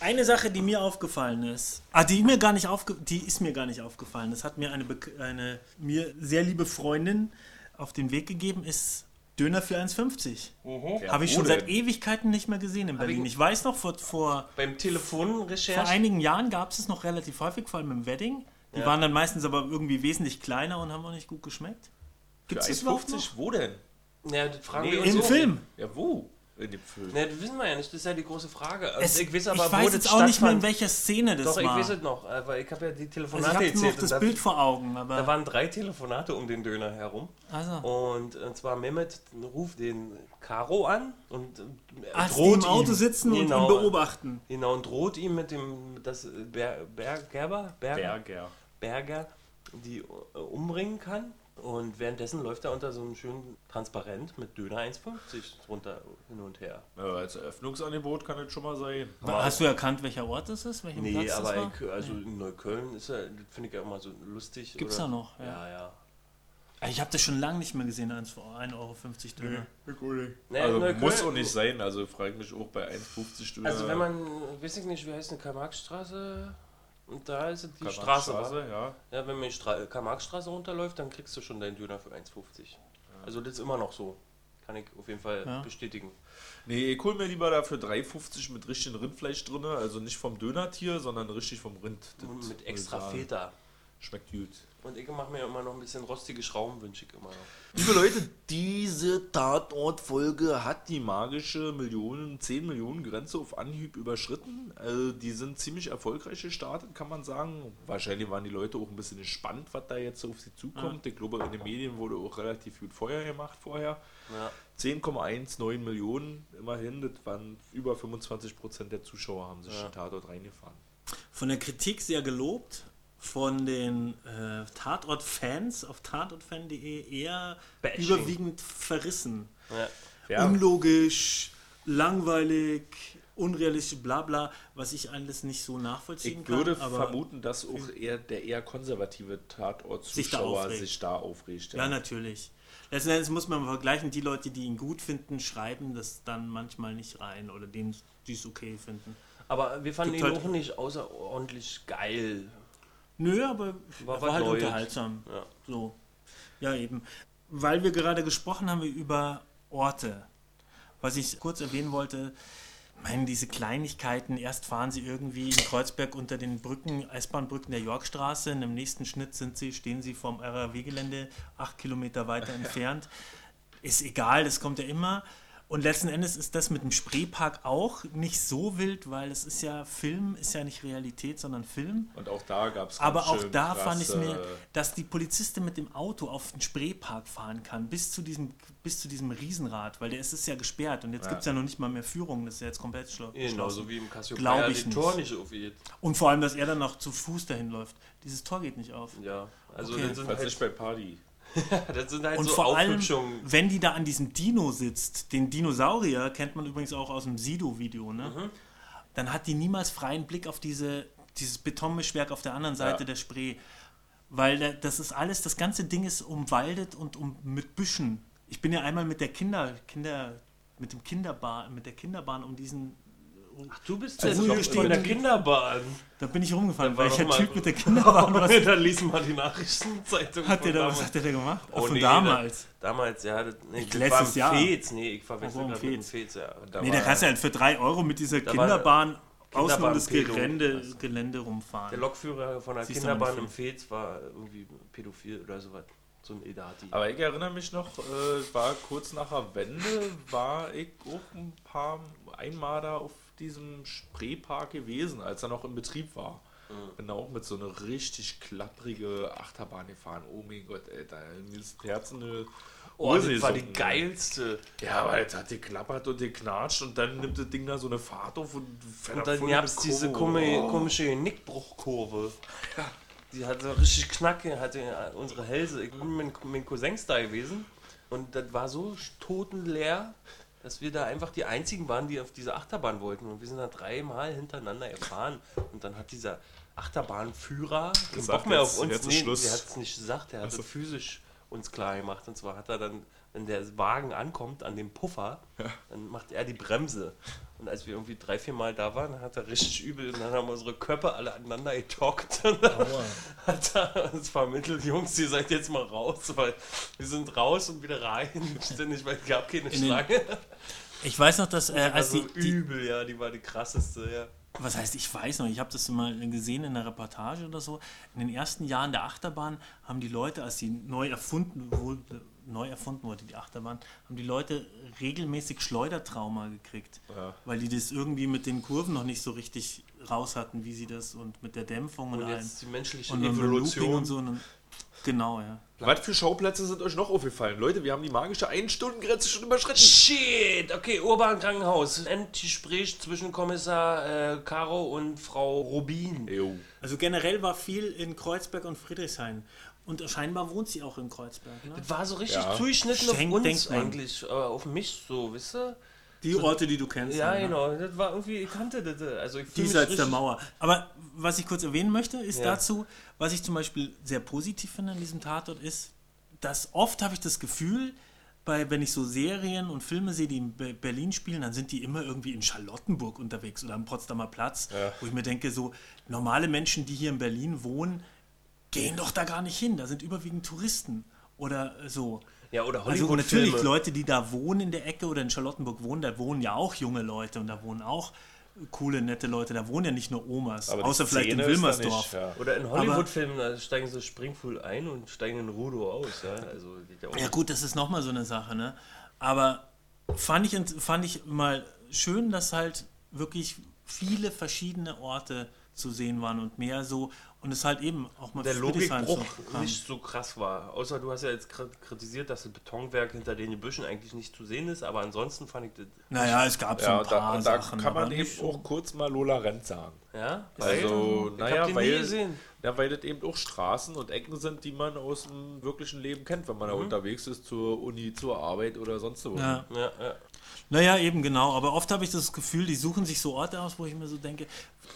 Eine Sache, die mir aufgefallen ist, ah, die mir gar nicht aufge die ist mir gar nicht aufgefallen. Das hat mir eine, eine mir sehr liebe Freundin auf den Weg gegeben, ist Döner für 1,50. Ja, Habe ich schon seit? Ewigkeiten nicht mehr gesehen in Berlin. ich- Ich weiß noch, vor, vor, Beim vor Telefonrecherche. einigen Jahren gab es es noch relativ häufig, vor allem im Wedding. Die Ja. waren dann meistens aber irgendwie wesentlich kleiner und haben auch nicht gut geschmeckt. Für Gibt es das überhaupt noch? 1,50? Wo denn? Ja, das fragen Nee, wir uns Im auch. Film. Ja, wo? In dem Film. Ne, das wissen wir ja nicht. Das ist ja die große Frage. Also Es, ich weiß aber, ich weiß wo jetzt das auch nicht mehr, in welcher Szene das Doch, ich war. weiß es noch, äh, weil ich habe ja die also ich Telefonate habe noch erzählt. und das da, Bild vor Augen, da waren drei Telefonate um den Döner herum. also, Und, und zwar Mehmet ruft den Caro an und äh, die droht im Auto ihm, sitzen und genau, ihn beobachten. Genau, und droht ihm mit dem, das äh, Ber, Ber, Gerber, Berger, Berger. Berger, die äh, umbringen kann. Und währenddessen läuft er unter so einem schönen Transparent mit Döner 1,50 drunter hin und her. Ja, als Eröffnungsangebot kann das schon mal sein. Hast du erkannt, welcher Ort das ist? Welchen Nee, Platz aber das war? ich, also in Neukölln ist ja, das finde ich ja immer so lustig. Gibt's oder? da noch, ja. Ja, ja. Ich habe das schon lange nicht mehr gesehen, 1,50 Euro Döner. Nee, Also Neukölln- muss auch nicht sein. Also frage ich mich auch bei 1,50 Döner. Also wenn man, weiß ich nicht, wie heißt eine Karl-Marx-Straße? Und da ist es die Straße. wa? ja. Ja, wenn man die Stra- Karl-Marx-Straße runterläuft, dann kriegst du schon deinen Döner für 1,50. Also das ist immer noch so. Kann ich auf jeden Fall Ja. bestätigen. Nee, ich hol mir lieber dafür 3,50 mit richtigem Rindfleisch drin. Also nicht vom Dönertier, sondern richtig vom Rind. Das mit extra. Feta. Schmeckt gut. Und ich mache mir immer noch ein bisschen rostige Schrauben, wünsche ich immer noch. Liebe Leute, diese Tatortfolge hat die magische Millionen, 10 Millionen Grenze auf Anhieb überschritten. Also die sind ziemlich erfolgreich gestartet, kann man sagen. Wahrscheinlich waren die Leute auch ein bisschen gespannt, was da jetzt auf sie zukommt. Ich glaube, in den Medien wurde auch relativ gut Feuer gemacht vorher. Ja. 10,19 Millionen immerhin, das waren über 25 Prozent der Zuschauer haben sich Ja. den Tatort reingefahren. Von der Kritik sehr gelobt, von den äh, Tatort-Fans auf tatortfan.de eher Bashing. überwiegend verrissen. Ja. Ja. Unlogisch, langweilig, unrealistisch, bla bla, was ich alles nicht so nachvollziehen Ich würde kann. Aber vermuten, dass auch eher der eher konservative Sich Tatort-Zuschauer aufregt. sich da aufregt. ja, natürlich. Letzten Endes muss man vergleichen, die Leute, die ihn gut finden, schreiben das dann manchmal nicht rein oder denen, die es okay finden. Aber wir fanden ihn halt- auch nicht außerordentlich geil. Nö, aber War war, halt Neues. unterhaltsam. Ja. So. Ja, eben. Weil wir gerade gesprochen haben über Orte. Was ich kurz erwähnen wollte, meine, diese Kleinigkeiten, erst fahren sie irgendwie in Kreuzberg unter den Brücken, S-Bahn-Brücken der Yorkstraße, und im nächsten Schnitt sind sie, stehen sie vom RAW-Gelände acht Kilometer weiter entfernt. Ist egal, das kommt ja immer. Und letzten Endes ist das mit dem Spreepark auch nicht so wild, weil es ist ja Film, ist ja nicht Realität, sondern Film. Und auch da gab es Aber auch da fand ich es mir, dass die Polizistin mit dem Auto auf den Spreepark fahren kann, bis zu diesem, bis zu diesem Riesenrad, weil der ist, ist ja gesperrt und jetzt Ja. gibt es ja noch nicht mal mehr Führung, das ist ja jetzt komplett schlo Genauso geschlossen. wie im Cassiopeia ich den nicht. Tor nicht aufgeht. Und vor allem, dass er dann noch zu Fuß dahin läuft. Dieses Tor geht nicht auf. Ja, also Okay. das, sind Falls halt, nicht bei Party. das sind halt Und so vor allem, wenn die da an diesem Dino sitzt, den Dinosaurier kennt man übrigens auch aus dem Sido-Video, ne? Mhm. dann hat die niemals freien Blick auf diese, dieses Betonmischwerk auf der anderen Seite Ja. der Spree. Weil da- das ist alles, das ganze Ding ist umwaldet und um, mit Büschen. Ich bin ja einmal mit der Kinder, Kinder, mit dem Kinderbahn, mit der Kinderbahn um diesen, Ach, du bist Also der Typ von der Kinderbahn. da bin ich rumgefahren, Da war weil ich der Typ mit der Kinderbahn was Dann lies mal die Nachrichtenzeitung. hat der da, was hat der da gemacht? Oh, Von nee, damals. Da, damals, ja. Das, nee, Ich letztes war im Jahr. Fez. Nee, ich verwechsel gerade mit dem Fez. Ja. Da Nee, war- da kannst du halt für drei Euro mit dieser Da war Kinderbahn außen um das. Gelände, Gelände rumfahren. Der Lokführer von der Siehst Kinderbahn im Fez war irgendwie pädophil oder sowas. So ein Edati. Aber ich erinnere mich noch, äh, war kurz nach der Wende, war ich auch ein paar, einmal da auf diesem Spreepark gewesen, als er noch in Betrieb war. Bin auch mit so einer richtig klapprige Achterbahn gefahren. Oh mein Gott, ey, da ist das Herz in eine Oh, das war die geilste. Ja, aber jetzt hat die klappert und geknatscht und dann nimmt das Ding da so eine Fahrt auf und fährt Und da dann gab es die diese komische, Oh. komische Nickbruchkurve. Die hatte richtig Knacke, hatte unsere Hälse. Ich bin mit meinen Cousins da gewesen und das war so totenleer, dass wir da einfach die einzigen waren, die auf diese Achterbahn wollten. Und wir sind da dreimal hintereinander gefahren. Und dann hat dieser Achterbahnführer keinen Bock mehr auf uns. Nee, der hat es nicht gesagt, der hat Also- es physisch uns klar gemacht. Und zwar hat er dann, wenn der Wagen ankommt an dem Puffer, dann macht er die Bremse. Und als wir irgendwie drei, vier Mal da waren, hat er richtig übel und dann haben unsere Köpfe alle aneinander getockt. Und dann hat er uns vermittelt, Jungs, ihr seid jetzt mal raus, weil wir sind raus und wieder rein. Ständig, weil es gab keine In Schlange. Ich weiß noch, dass äh, als also die, die, übel, ja, die war die krasseste, ja. was heißt, ich weiß noch, ich habe das mal gesehen in einer Reportage oder so. In den ersten Jahren der Achterbahn haben die Leute, als sie neu erfunden wurde, neu erfunden wurde, die Achterbahn, haben die Leute regelmäßig Schleudertrauma gekriegt. Ja. Weil die das irgendwie mit den Kurven noch nicht so richtig raus hatten, wie sie das und mit der Dämpfung und, Und allem. jetzt die menschliche Und Evolution. und so. Und, genau, ja. Was für Schauplätze sind euch noch aufgefallen? Leute, wir haben die magische Ein-Stunden-Grenze schon überschritten. Shit, okay, Urban Krankenhaus. Endgespräch zwischen Kommissar äh, Caro und Frau Rubin. Jo. Also generell war viel in Kreuzberg und Friedrichshain. Und scheinbar wohnt sie auch in Kreuzberg. Ne? Das war so richtig Ja. zugeschnitten auf Schenk- uns denkt man. eigentlich, äh, auf mich so, wisst ihr? Die Orte, die du kennst. Ja, halt, ne? genau. Das war irgendwie, ich kannte das. äh, Also ich Diesseits der Mauer. Aber was ich kurz erwähnen möchte, ist Ja. dazu, was ich zum Beispiel sehr positiv finde an diesem Tatort, ist, dass oft habe ich das Gefühl, bei, wenn ich so Serien und Filme sehe, die in Be Berlin spielen, dann sind die immer irgendwie in Charlottenburg unterwegs oder am Potsdamer Platz, Ja. wo ich mir denke, so normale Menschen, die hier in Berlin wohnen, gehen doch da gar nicht hin. Da sind überwiegend Touristen oder so. Ja, oder Also Hollywood-Filme. natürlich, Leute, die da wohnen in der Ecke oder in Charlottenburg wohnen, da wohnen ja auch junge Leute und da wohnen auch coole, nette Leute. Da wohnen ja nicht nur Omas, außer vielleicht in Wilmersdorf. nicht, ja. Oder in Hollywood-Filmen, da steigen sie Springfuhl ein und steigen in Rudo aus. Ja, also ja gut, das ist nochmal so eine Sache, ne? Aber fand ich, fand ich mal schön, dass halt wirklich viele verschiedene Orte zu sehen waren und mehr so und es halt eben auch mal der Logikbruch so nicht so krass war. Außer du hast ja jetzt kri- kritisiert, dass das Betonwerk hinter den Gebüschen eigentlich nicht zu sehen ist, aber ansonsten fand ich das. Naja, es gab so Ja, ein und da, paar da Sachen. kann man eben nicht- auch kurz mal Lola Rent sagen. Ja? Also, ich naja, hab den nie weil, gesehen. ja, weil das eben auch Straßen und Ecken sind, die man aus dem wirklichen Leben kennt, wenn man da unterwegs ist zur Uni, zur Arbeit oder sonst wo. Ja. Ja, ja. Naja, eben genau. Aber oft habe ich das Gefühl, die suchen sich so Orte aus, wo ich mir so denke,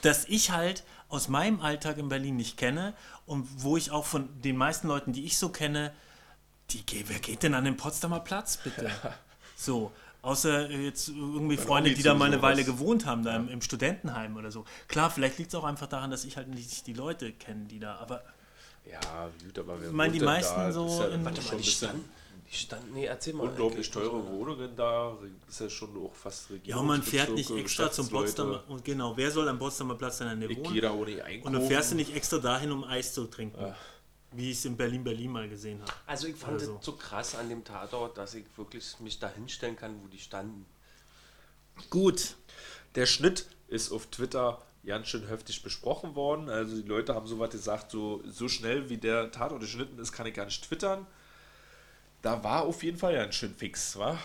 dass ich halt aus meinem Alltag in Berlin nicht kenne und wo ich auch von den meisten Leuten, die ich so kenne, die, wer geht denn an den Potsdamer Platz, bitte? So, außer jetzt irgendwie Freunde, die da mal eine. Weile gewohnt haben, da im, im Studentenheim oder so. Klar, vielleicht liegt es auch einfach daran, dass ich halt nicht die Leute kenne, die da, aber Ja, gut, aber wir Ich meine, die meisten da? so ja in- Warte mal, die standen, die standen, nee, erzähl mal. unglaublich Ich- teure Wohnungen da. Ist ja schon auch fast ja, und man fährt nicht extra zum. Potsdamer, und genau, wer soll am Potsdamer Platz denn an der Ich gehe da ohne einkaufen. Und dann fährst du nicht extra dahin, um Eis zu trinken. Wie ich es in Berlin-Berlin mal gesehen habe. Also ich fand Oder es so. so krass an dem Tatort, dass ich wirklich mich da hinstellen kann, wo die standen. Gut. Der Schnitt ist auf Twitter ganz schön heftig besprochen worden. Also die Leute haben so was gesagt, so, so schnell wie der Tatort geschnitten ist, kann ich gar nicht twittern. Da war auf jeden Fall ganz schön fix, wa?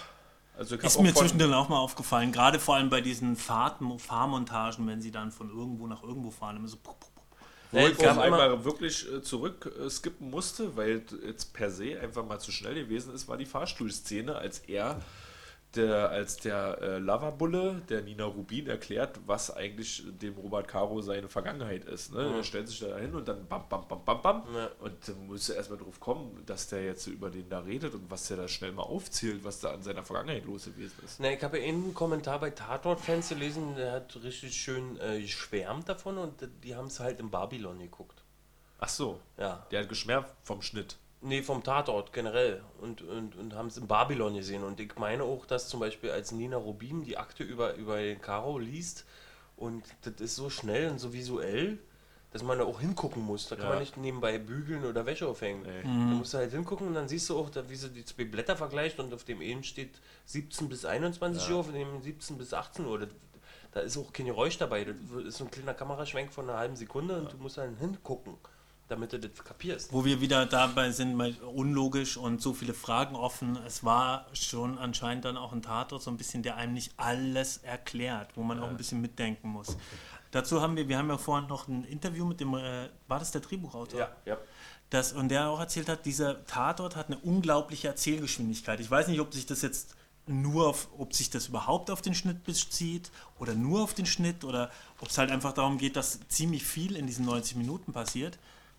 Also Ist mir zwischendrin auch mal aufgefallen, gerade vor allem bei diesen Fahrt Fahrmontagen, wenn sie dann von irgendwo nach irgendwo fahren, immer so. pup, pup, pup. Wo Ja, ich auch einmal wirklich äh, zurück äh, skippen musste, weil jetzt per se einfach mal zu schnell gewesen ist, war die Fahrstuhlszene, als er, der, als der äh, Loverbulle, der Nina Rubin, erklärt, was eigentlich dem Robert Caro seine Vergangenheit ist. Ne? Er stellt sich da hin und dann bam, bam, bam, bam, bam. Ja. Und dann musst du erstmal drauf kommen, dass der jetzt über den da redet und was der da schnell mal aufzählt, was da an seiner Vergangenheit los gewesen ist. Na, ich habe ja einen Kommentar bei Tatort-Fans gelesen, der hat richtig schön äh, geschwärmt davon und die haben es halt in Babylon geguckt. Ach so, Ja. der hat geschmerzt vom Schnitt. Nee, vom Tatort generell. Und, und, und haben es in Babylon gesehen. Und ich meine auch, dass zum Beispiel als Nina Rubin die Akte über, über den Caro liest und das ist so schnell und so visuell, dass man da auch hingucken muss. Da kann Ja. man nicht nebenbei bügeln oder Wäsche aufhängen. Nee. Da musst du halt hingucken und dann siehst du auch, da, wie sie die zwei Blätter vergleicht und auf dem einen steht 17 bis 21 Uhr, auf dem 17 bis 18 Uhr. Das, da ist auch kein Geräusch dabei. Das ist so ein kleiner Kameraschwenk von einer halben Sekunde und du musst dann hingucken, damit du das kapierst. Wo wir wieder dabei sind, unlogisch und so viele Fragen offen. Es war schon anscheinend dann auch ein Tatort, so ein bisschen, der einem nicht alles erklärt, wo man auch ein bisschen mitdenken muss. Dazu haben wir, wir haben ja vorhin noch ein Interview mit dem, äh, war das der Drehbuchautor? Ja. Ja. Das, und der auch erzählt hat, dieser Tatort hat eine unglaubliche Erzählgeschwindigkeit. Ich weiß nicht, ob sich das jetzt nur auf, ob sich das überhaupt auf den Schnitt bezieht oder nur auf den Schnitt oder ob es halt einfach darum geht, dass ziemlich viel in diesen 90 Minuten passiert.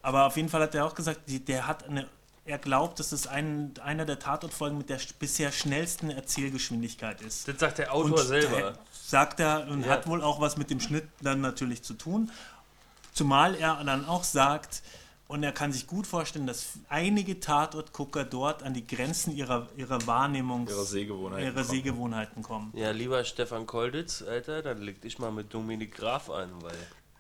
Aber auf jeden Fall hat er auch gesagt, die, der hat eine, er glaubt, dass es ein, einer der Tatortfolgen mit der sch- bisher schnellsten Erzählgeschwindigkeit ist. Das sagt der Autor selber. da- sagt er und Ja. hat wohl auch was mit dem Schnitt dann natürlich zu tun. Zumal er dann auch sagt, und er kann sich gut vorstellen, dass einige Tatortgucker dort an die Grenzen ihrer, ihrer Wahrnehmung, Ihrer Sehgewohnheiten ihrer kommen. Sehgewohnheiten kommen. Ja, lieber Stefan Kolditz, Alter, dann leg dich mal mit Dominik Graf an, weil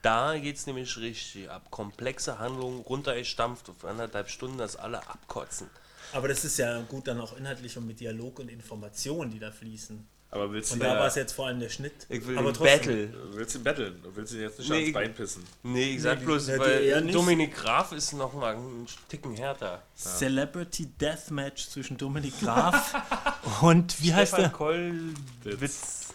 da geht's nämlich richtig ab. Komplexe Handlungen runtergestampft auf anderthalb Stunden, dass alle abkotzen. Aber das ist ja gut dann auch inhaltlich und mit Dialog und Informationen, die da fließen. Aber willst Und du da war es jetzt vor allem der Schnitt. Ich will Aber trotzdem- Battle. Willst du betteln? Du willst ihn jetzt nicht Nee, ans Bein pissen. Nee, ich sag Nee, bloß, die- die weil eher nicht. Dominik Graf ist noch mal einen Ticken härter. Celebrity Deathmatch zwischen Dominik Graf und wie heißt der? Kollwitz.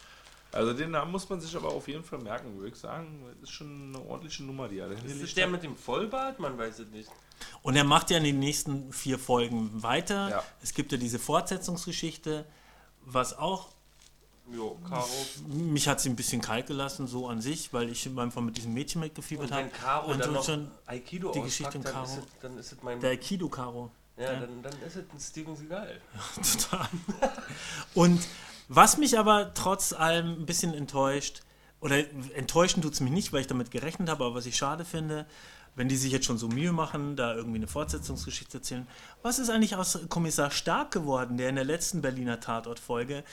Also den Namen muss man sich aber auf jeden Fall merken, würde ich sagen. Das ist schon eine ordentliche Nummer, die er da Ist das der mit dem Vollbart? Man weiß es nicht. Und er macht ja in den nächsten vier Folgen weiter. Ja. Es gibt ja diese Fortsetzungsgeschichte, was auch, Jo, Caro. mich hat sie ein bisschen kalt gelassen, so an sich, weil ich einfach mit diesem Mädchen mitgefiebert Und habe. wenn Caro Und dann so noch schon Aikido die Geschichte um dann, Caro. ist es, dann ist es mein... der Aikido-Karo. ja, dann, dann ist es ein Steven Seagal. Total. Und was mich aber trotz allem ein bisschen enttäuscht, oder enttäuschen tut es mich nicht, weil ich damit gerechnet habe, aber was ich schade finde, wenn die sich jetzt schon so Mühe machen, da irgendwie eine Fortsetzungsgeschichte erzählen. Was ist eigentlich aus Kommissar Stark geworden, der in der letzten Berliner Tatortfolge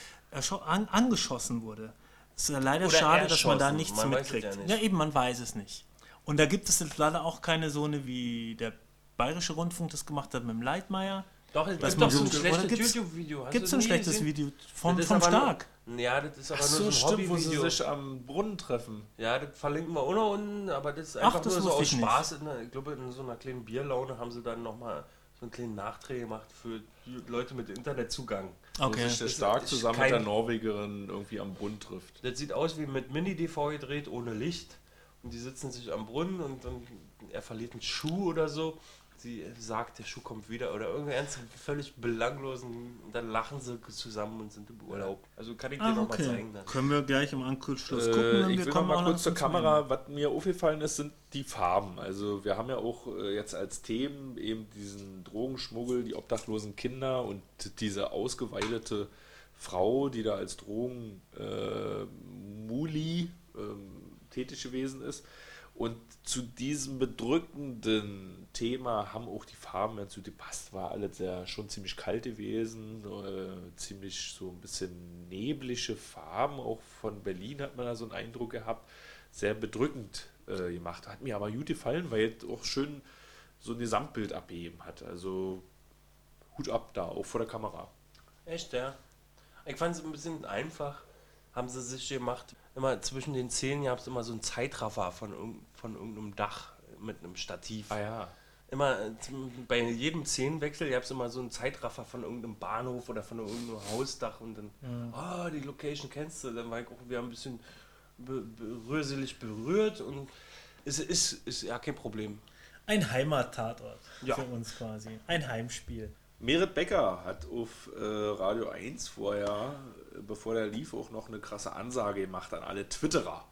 an, angeschossen wurde? Es ist ja leider Oder schade, dass man da nichts Man mitkriegt. ja nicht. ja, eben, man weiß es nicht. Und da gibt es jetzt leider auch keine so eine, wie der Bayerische Rundfunk das gemacht hat mit dem Leitmeier. Doch, es gibt doch so ein schlechtes YouTube-Video. Gibt es ein schlechtes gesehen? Video vom aber nur- Stark? Ja, das ist aber Ach nur so, so ein stimmt, wo sie Hobbyvideo. sich am Brunnen treffen. Ja, das verlinken wir auch noch unten, aber das ist Ach, einfach das nur so aus. Spaß. In, einer- ich glaube, in so einer kleinen Bierlaune haben sie dann nochmal so einen kleinen Nachdreh gemacht für die Leute mit Internetzugang. Okay. Wo sich der Stark zusammen mit der Norwegerin irgendwie am Brunnen trifft. Das sieht aus wie mit Mini-DV gedreht, ohne Licht. Und die sitzen sich am Brunnen und dann er verliert einen Schuh oder so. Die sagt, der Schuh kommt wieder oder irgendeinen völlig belanglosen und dann lachen sie zusammen und sind im Urlaub. Also kann ich dir Ah, noch mal okay. zeigen dann. Können wir gleich im Anschluss Äh, gucken. ich wir will noch kommen mal auch kurz zur Kamera. Was mir aufgefallen ist, sind die Farben. Also wir haben ja auch äh, jetzt als Themen eben diesen Drogenschmuggel, die obdachlosen Kinder und diese ausgeweidete Frau, die da als Drogen äh, Muli ähm, tätig gewesen ist. Und zu diesem bedrückenden Thema haben auch die Farben dazu gepasst. War alles ja schon ziemlich kalt gewesen, äh, ziemlich so ein bisschen neblige Farben. Auch von Berlin hat man da so einen Eindruck gehabt. Sehr bedrückend äh, gemacht. Hat mir aber gut gefallen, weil es auch schön so ein Gesamtbild abgegeben hat. Also Hut ab da, auch vor der Kamera. Echt, ja. Ich fand es ein bisschen einfach. Haben sie sich gemacht. Immer zwischen den Zähnen gab es immer so einen Zeitraffer von, irgend- von irgendeinem Dach mit einem Stativ. Ah ja. Immer äh, bei jedem Szenenwechsel gab es immer so einen Zeitraffer von irgendeinem Bahnhof oder von irgendeinem Hausdach und dann, ah, die Location kennst du. Dann war ich auch wieder ein bisschen be berührselig berührt und es ist, ist ja kein Problem. Ein Heimattatort Ja. für uns quasi. Ein Heimspiel. Merit Becker hat auf äh, Radio 1 vorher, bevor der lief, auch noch eine krasse Ansage gemacht an alle Twitterer.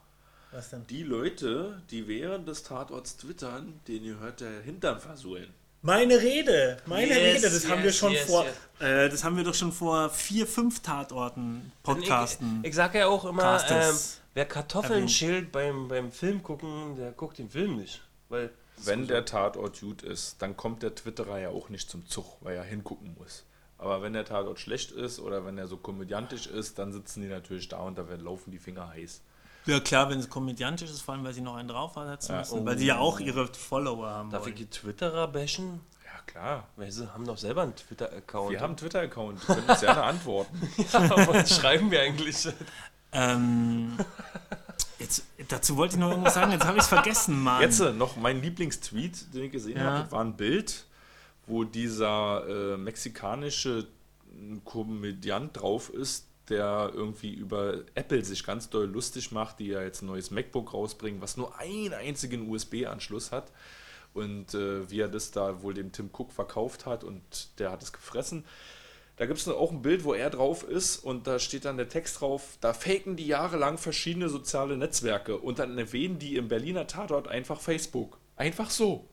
Was denn? Die Leute, die während des Tatorts twittern, denen gehört der Hintern versohlen. Meine Rede, meine Yes, Rede, das haben wir yes, schon yes, vor, yes. Äh, das haben wir doch schon vor vier, fünf Tatorten Podcasten. Ich, ich sage ja auch immer, ähm, wer Kartoffeln erwähnt. schält beim, beim Film gucken, der guckt den Film nicht. Weil Wenn der Tatort gut ist, dann kommt der Twitterer ja auch nicht zum Zug, weil er hingucken muss. Aber wenn der Tatort schlecht ist oder wenn er so komödiantisch ist, dann sitzen die natürlich da und da werden- laufen die Finger heiß. Ja klar, wenn es komödiantisch ist, vor allem weil sie noch einen draufsetzen Ja. müssen, weil sie ja auch ihre Follower haben darf ich wollen. die Twitterer bashen? Ja, klar. Weil sie haben doch selber einen Twitter-Account. Wir haben einen Twitter-Account, können uns gerne antworten. aber was schreiben wir eigentlich? Ähm, jetzt, dazu wollte ich noch irgendwas sagen, jetzt habe ich es vergessen, Mann. Jetzt äh, noch mein Lieblingstweet, den ich gesehen Ja. habe, war ein Bild, wo dieser äh, mexikanische Komödiant drauf ist, der irgendwie über Apple sich ganz doll lustig macht, die ja jetzt ein neues MacBook rausbringen, was nur einen einzigen USB-Anschluss hat. Und äh, wie er das da wohl dem Tim Cook verkauft hat und der hat es gefressen. Da gibt es auch ein Bild, wo er drauf ist und da steht dann der Text drauf, da faken die jahrelang verschiedene soziale Netzwerke und dann erwähnen die im Berliner Tatort einfach Facebook. Einfach so.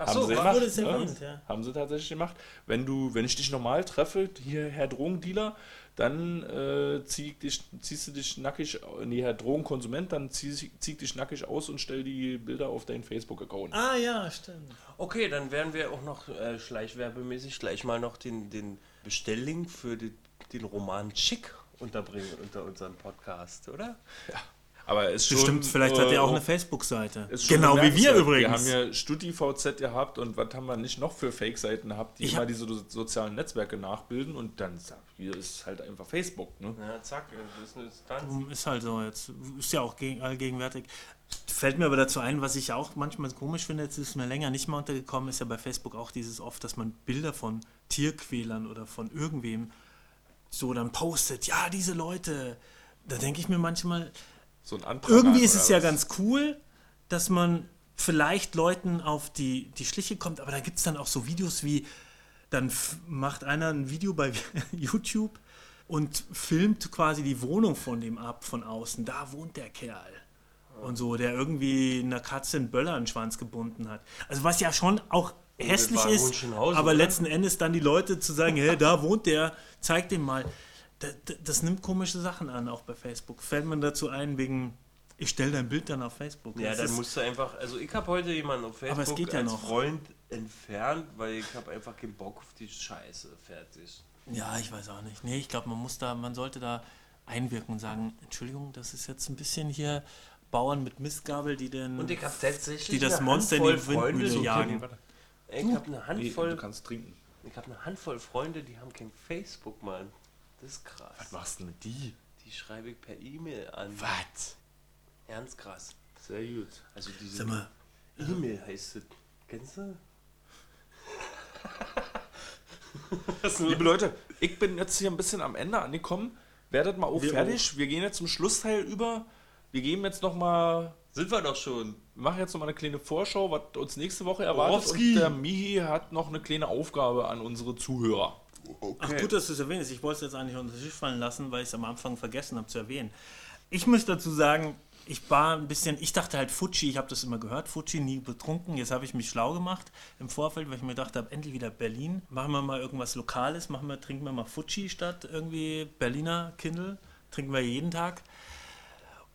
Achso, sie da gemacht, wurde es ne? erwähnt, ja. Haben sie tatsächlich gemacht. Wenn du, wenn ich dich normal treffe, hier Herr Drogendealer, dann äh, zieh ich dich, ziehst du dich nackig, nee, Herr Drogenkonsument, dann zieh, zieh ich dich nackig aus und stell die Bilder auf deinen Facebook-Account. Ah ja, stimmt. Okay, dann werden wir auch noch äh, schleichwerbemäßig gleich mal noch den, den Bestelllink für die, den Roman Chick unterbringen unter unserem Podcast, oder? Aber es ist schon, Bestimmt, vielleicht hat er auch äh, eine Facebook-Seite. Schon Genau wie wir übrigens. Wir haben ja StudiVZ gehabt und was haben wir nicht noch für Fake-Seiten gehabt, die Ich immer hab- diese so- sozialen Netzwerke nachbilden und dann sagt, hier ist halt einfach Facebook. Ne? Ja, zack, das ist eine Distanz. Ist halt so, jetzt ist ja auch gegen, allgegenwärtig. Fällt mir aber dazu ein, was ich auch manchmal komisch finde, jetzt ist mir länger nicht mehr untergekommen, ist ja bei Facebook auch dieses oft, dass man Bilder von Tierquälern oder von irgendwem so dann postet, ja, diese Leute. Da denke ich mir manchmal, So ein Antrag irgendwie ist es ja was? ganz cool, dass man vielleicht Leuten auf die, die Schliche kommt, aber da gibt es dann auch so Videos wie, dann macht einer ein Video bei YouTube und filmt quasi die Wohnung von dem ab von außen. Da wohnt der Kerl. Und so, der irgendwie einer Katze einen Böller an den Schwanz gebunden hat. Also was ja schon auch hässlich ist, aber letzten Endes dann die Leute zu sagen, hey, da wohnt der, zeig dem mal. Das, das nimmt komische Sachen an, auch bei Facebook. Fällt man dazu ein, wegen, ich stelle dein Bild dann auf Facebook. Ja, Das dann ist- musst du einfach, also ich habe heute jemanden auf Aber es Facebook geht ja als noch. Freund entfernt, weil ich habe einfach keinen Bock auf die Scheiße, fertig. Ja, ich weiß auch nicht. Nee, ich glaube, man muss da, man sollte da einwirken und sagen, Entschuldigung, das ist jetzt ein bisschen hier Bauern mit Mistgabel, die den Und ich habe tatsächlich die das Monster in die Windmühle Freunde, jagen. Ich habe eine Nee, Handvoll, du kannst trinken. ich habe eine Handvoll Freunde, die haben kein Facebook, Mann. Das ist krass. Was machst du mit die? Die schreibe ich per E-Mail an. Was? Ernst krass. Sehr gut. Also diese Sag mal, E-Mail heißt es. Kennst du? Liebe Leute, ich bin jetzt hier ein bisschen am Ende angekommen. Werdet mal auch Wir fertig. Wir gehen jetzt zum Schlussteil über. Wir geben jetzt noch mal Sind wir doch schon. wir machen jetzt noch mal eine kleine Vorschau, was uns nächste Woche erwartet. Borowski. Und der Mihi hat noch eine kleine Aufgabe an unsere Zuhörer. Ach gut, dass du es erwähnst. Ich wollte es jetzt eigentlich unter den Tisch fallen lassen, weil ich es am Anfang vergessen habe zu erwähnen. Ich muss dazu sagen, ich war ein bisschen, ich dachte halt Fuji, ich habe das immer gehört, Fuji nie betrunken. Jetzt habe ich mich schlau gemacht im Vorfeld, weil ich mir gedacht habe, endlich wieder Berlin. Machen wir mal irgendwas Lokales, machen wir, trinken wir mal Fuji statt irgendwie Berliner Kindle. Trinken wir jeden Tag.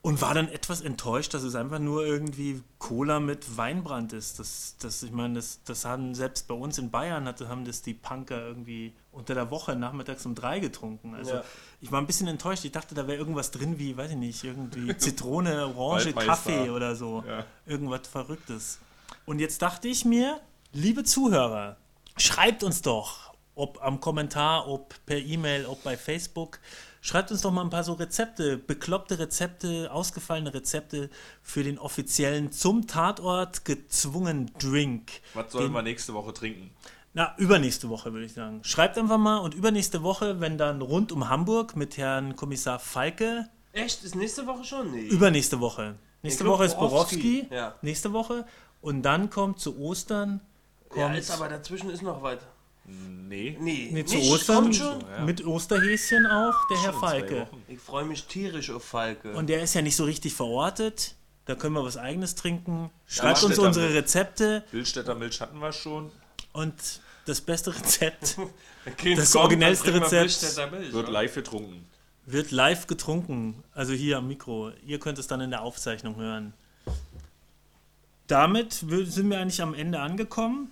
Und war dann etwas enttäuscht, dass es einfach nur irgendwie Cola mit Weinbrand ist. Das, das, ich meine, das, das haben selbst bei uns in Bayern hatte, haben das die Punker irgendwie unter der Woche nachmittags um drei getrunken. Also Ja. ich war ein bisschen enttäuscht. Ich dachte, da wäre irgendwas drin wie, weiß ich nicht, irgendwie Zitrone, Orange. Kaffee oder so. Ja. Irgendwas Verrücktes. Und jetzt dachte ich mir, liebe Zuhörer, schreibt uns doch, ob am Kommentar, ob per E-Mail, ob bei Facebook. Schreibt uns doch mal ein paar so Rezepte, bekloppte Rezepte, ausgefallene Rezepte für den offiziellen zum Tatort gezwungen Drink. Was sollen wir nächste Woche trinken? Na, übernächste Woche würde ich sagen. Schreibt einfach mal und übernächste Woche, wenn dann rund um Hamburg mit Herrn Kommissar Falke, Echt? Ist nächste Woche schon? Nee. übernächste Woche. Nächste Woche ist Borowski. Borowski, Ja. nächste Woche und dann kommt zu Ostern kommt ja, ist aber dazwischen ist noch weit. Nee. Nee, nee, zu nicht, Ostern schon. Ja. mit Osterhäschen auch der Herr Schon zwei Falke. Ich freue mich tierisch auf Falke. Und der ist ja nicht so richtig verortet. Da können wir was eigenes trinken. Schreibt Ja, uns unsere. Rezepte Bildstädter Milch hatten wir schon. und das beste Rezept das kommt, originellste wir Rezept Milch, Wird wa? live getrunken. wird live getrunken. Also hier am Mikro. Ihr könnt es dann in der Aufzeichnung hören. Damit sind wir eigentlich am Ende angekommen.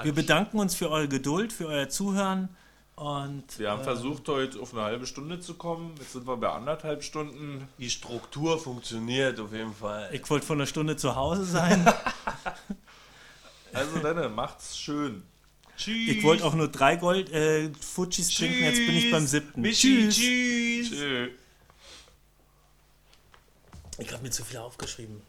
Wir bedanken uns für eure Geduld, für euer Zuhören und Wir haben versucht, heute auf eine halbe Stunde zu kommen. Jetzt sind wir bei anderthalb Stunden. Die Struktur funktioniert auf jeden Fall. ich wollte vor einer Stunde zu Hause sein. Also dann, macht's schön. Tschüss. Ich wollte auch nur drei Gold äh, Fujis trinken, jetzt bin ich beim siebten. Michi, tschüss. Tschö. Ich habe mir zu viel aufgeschrieben.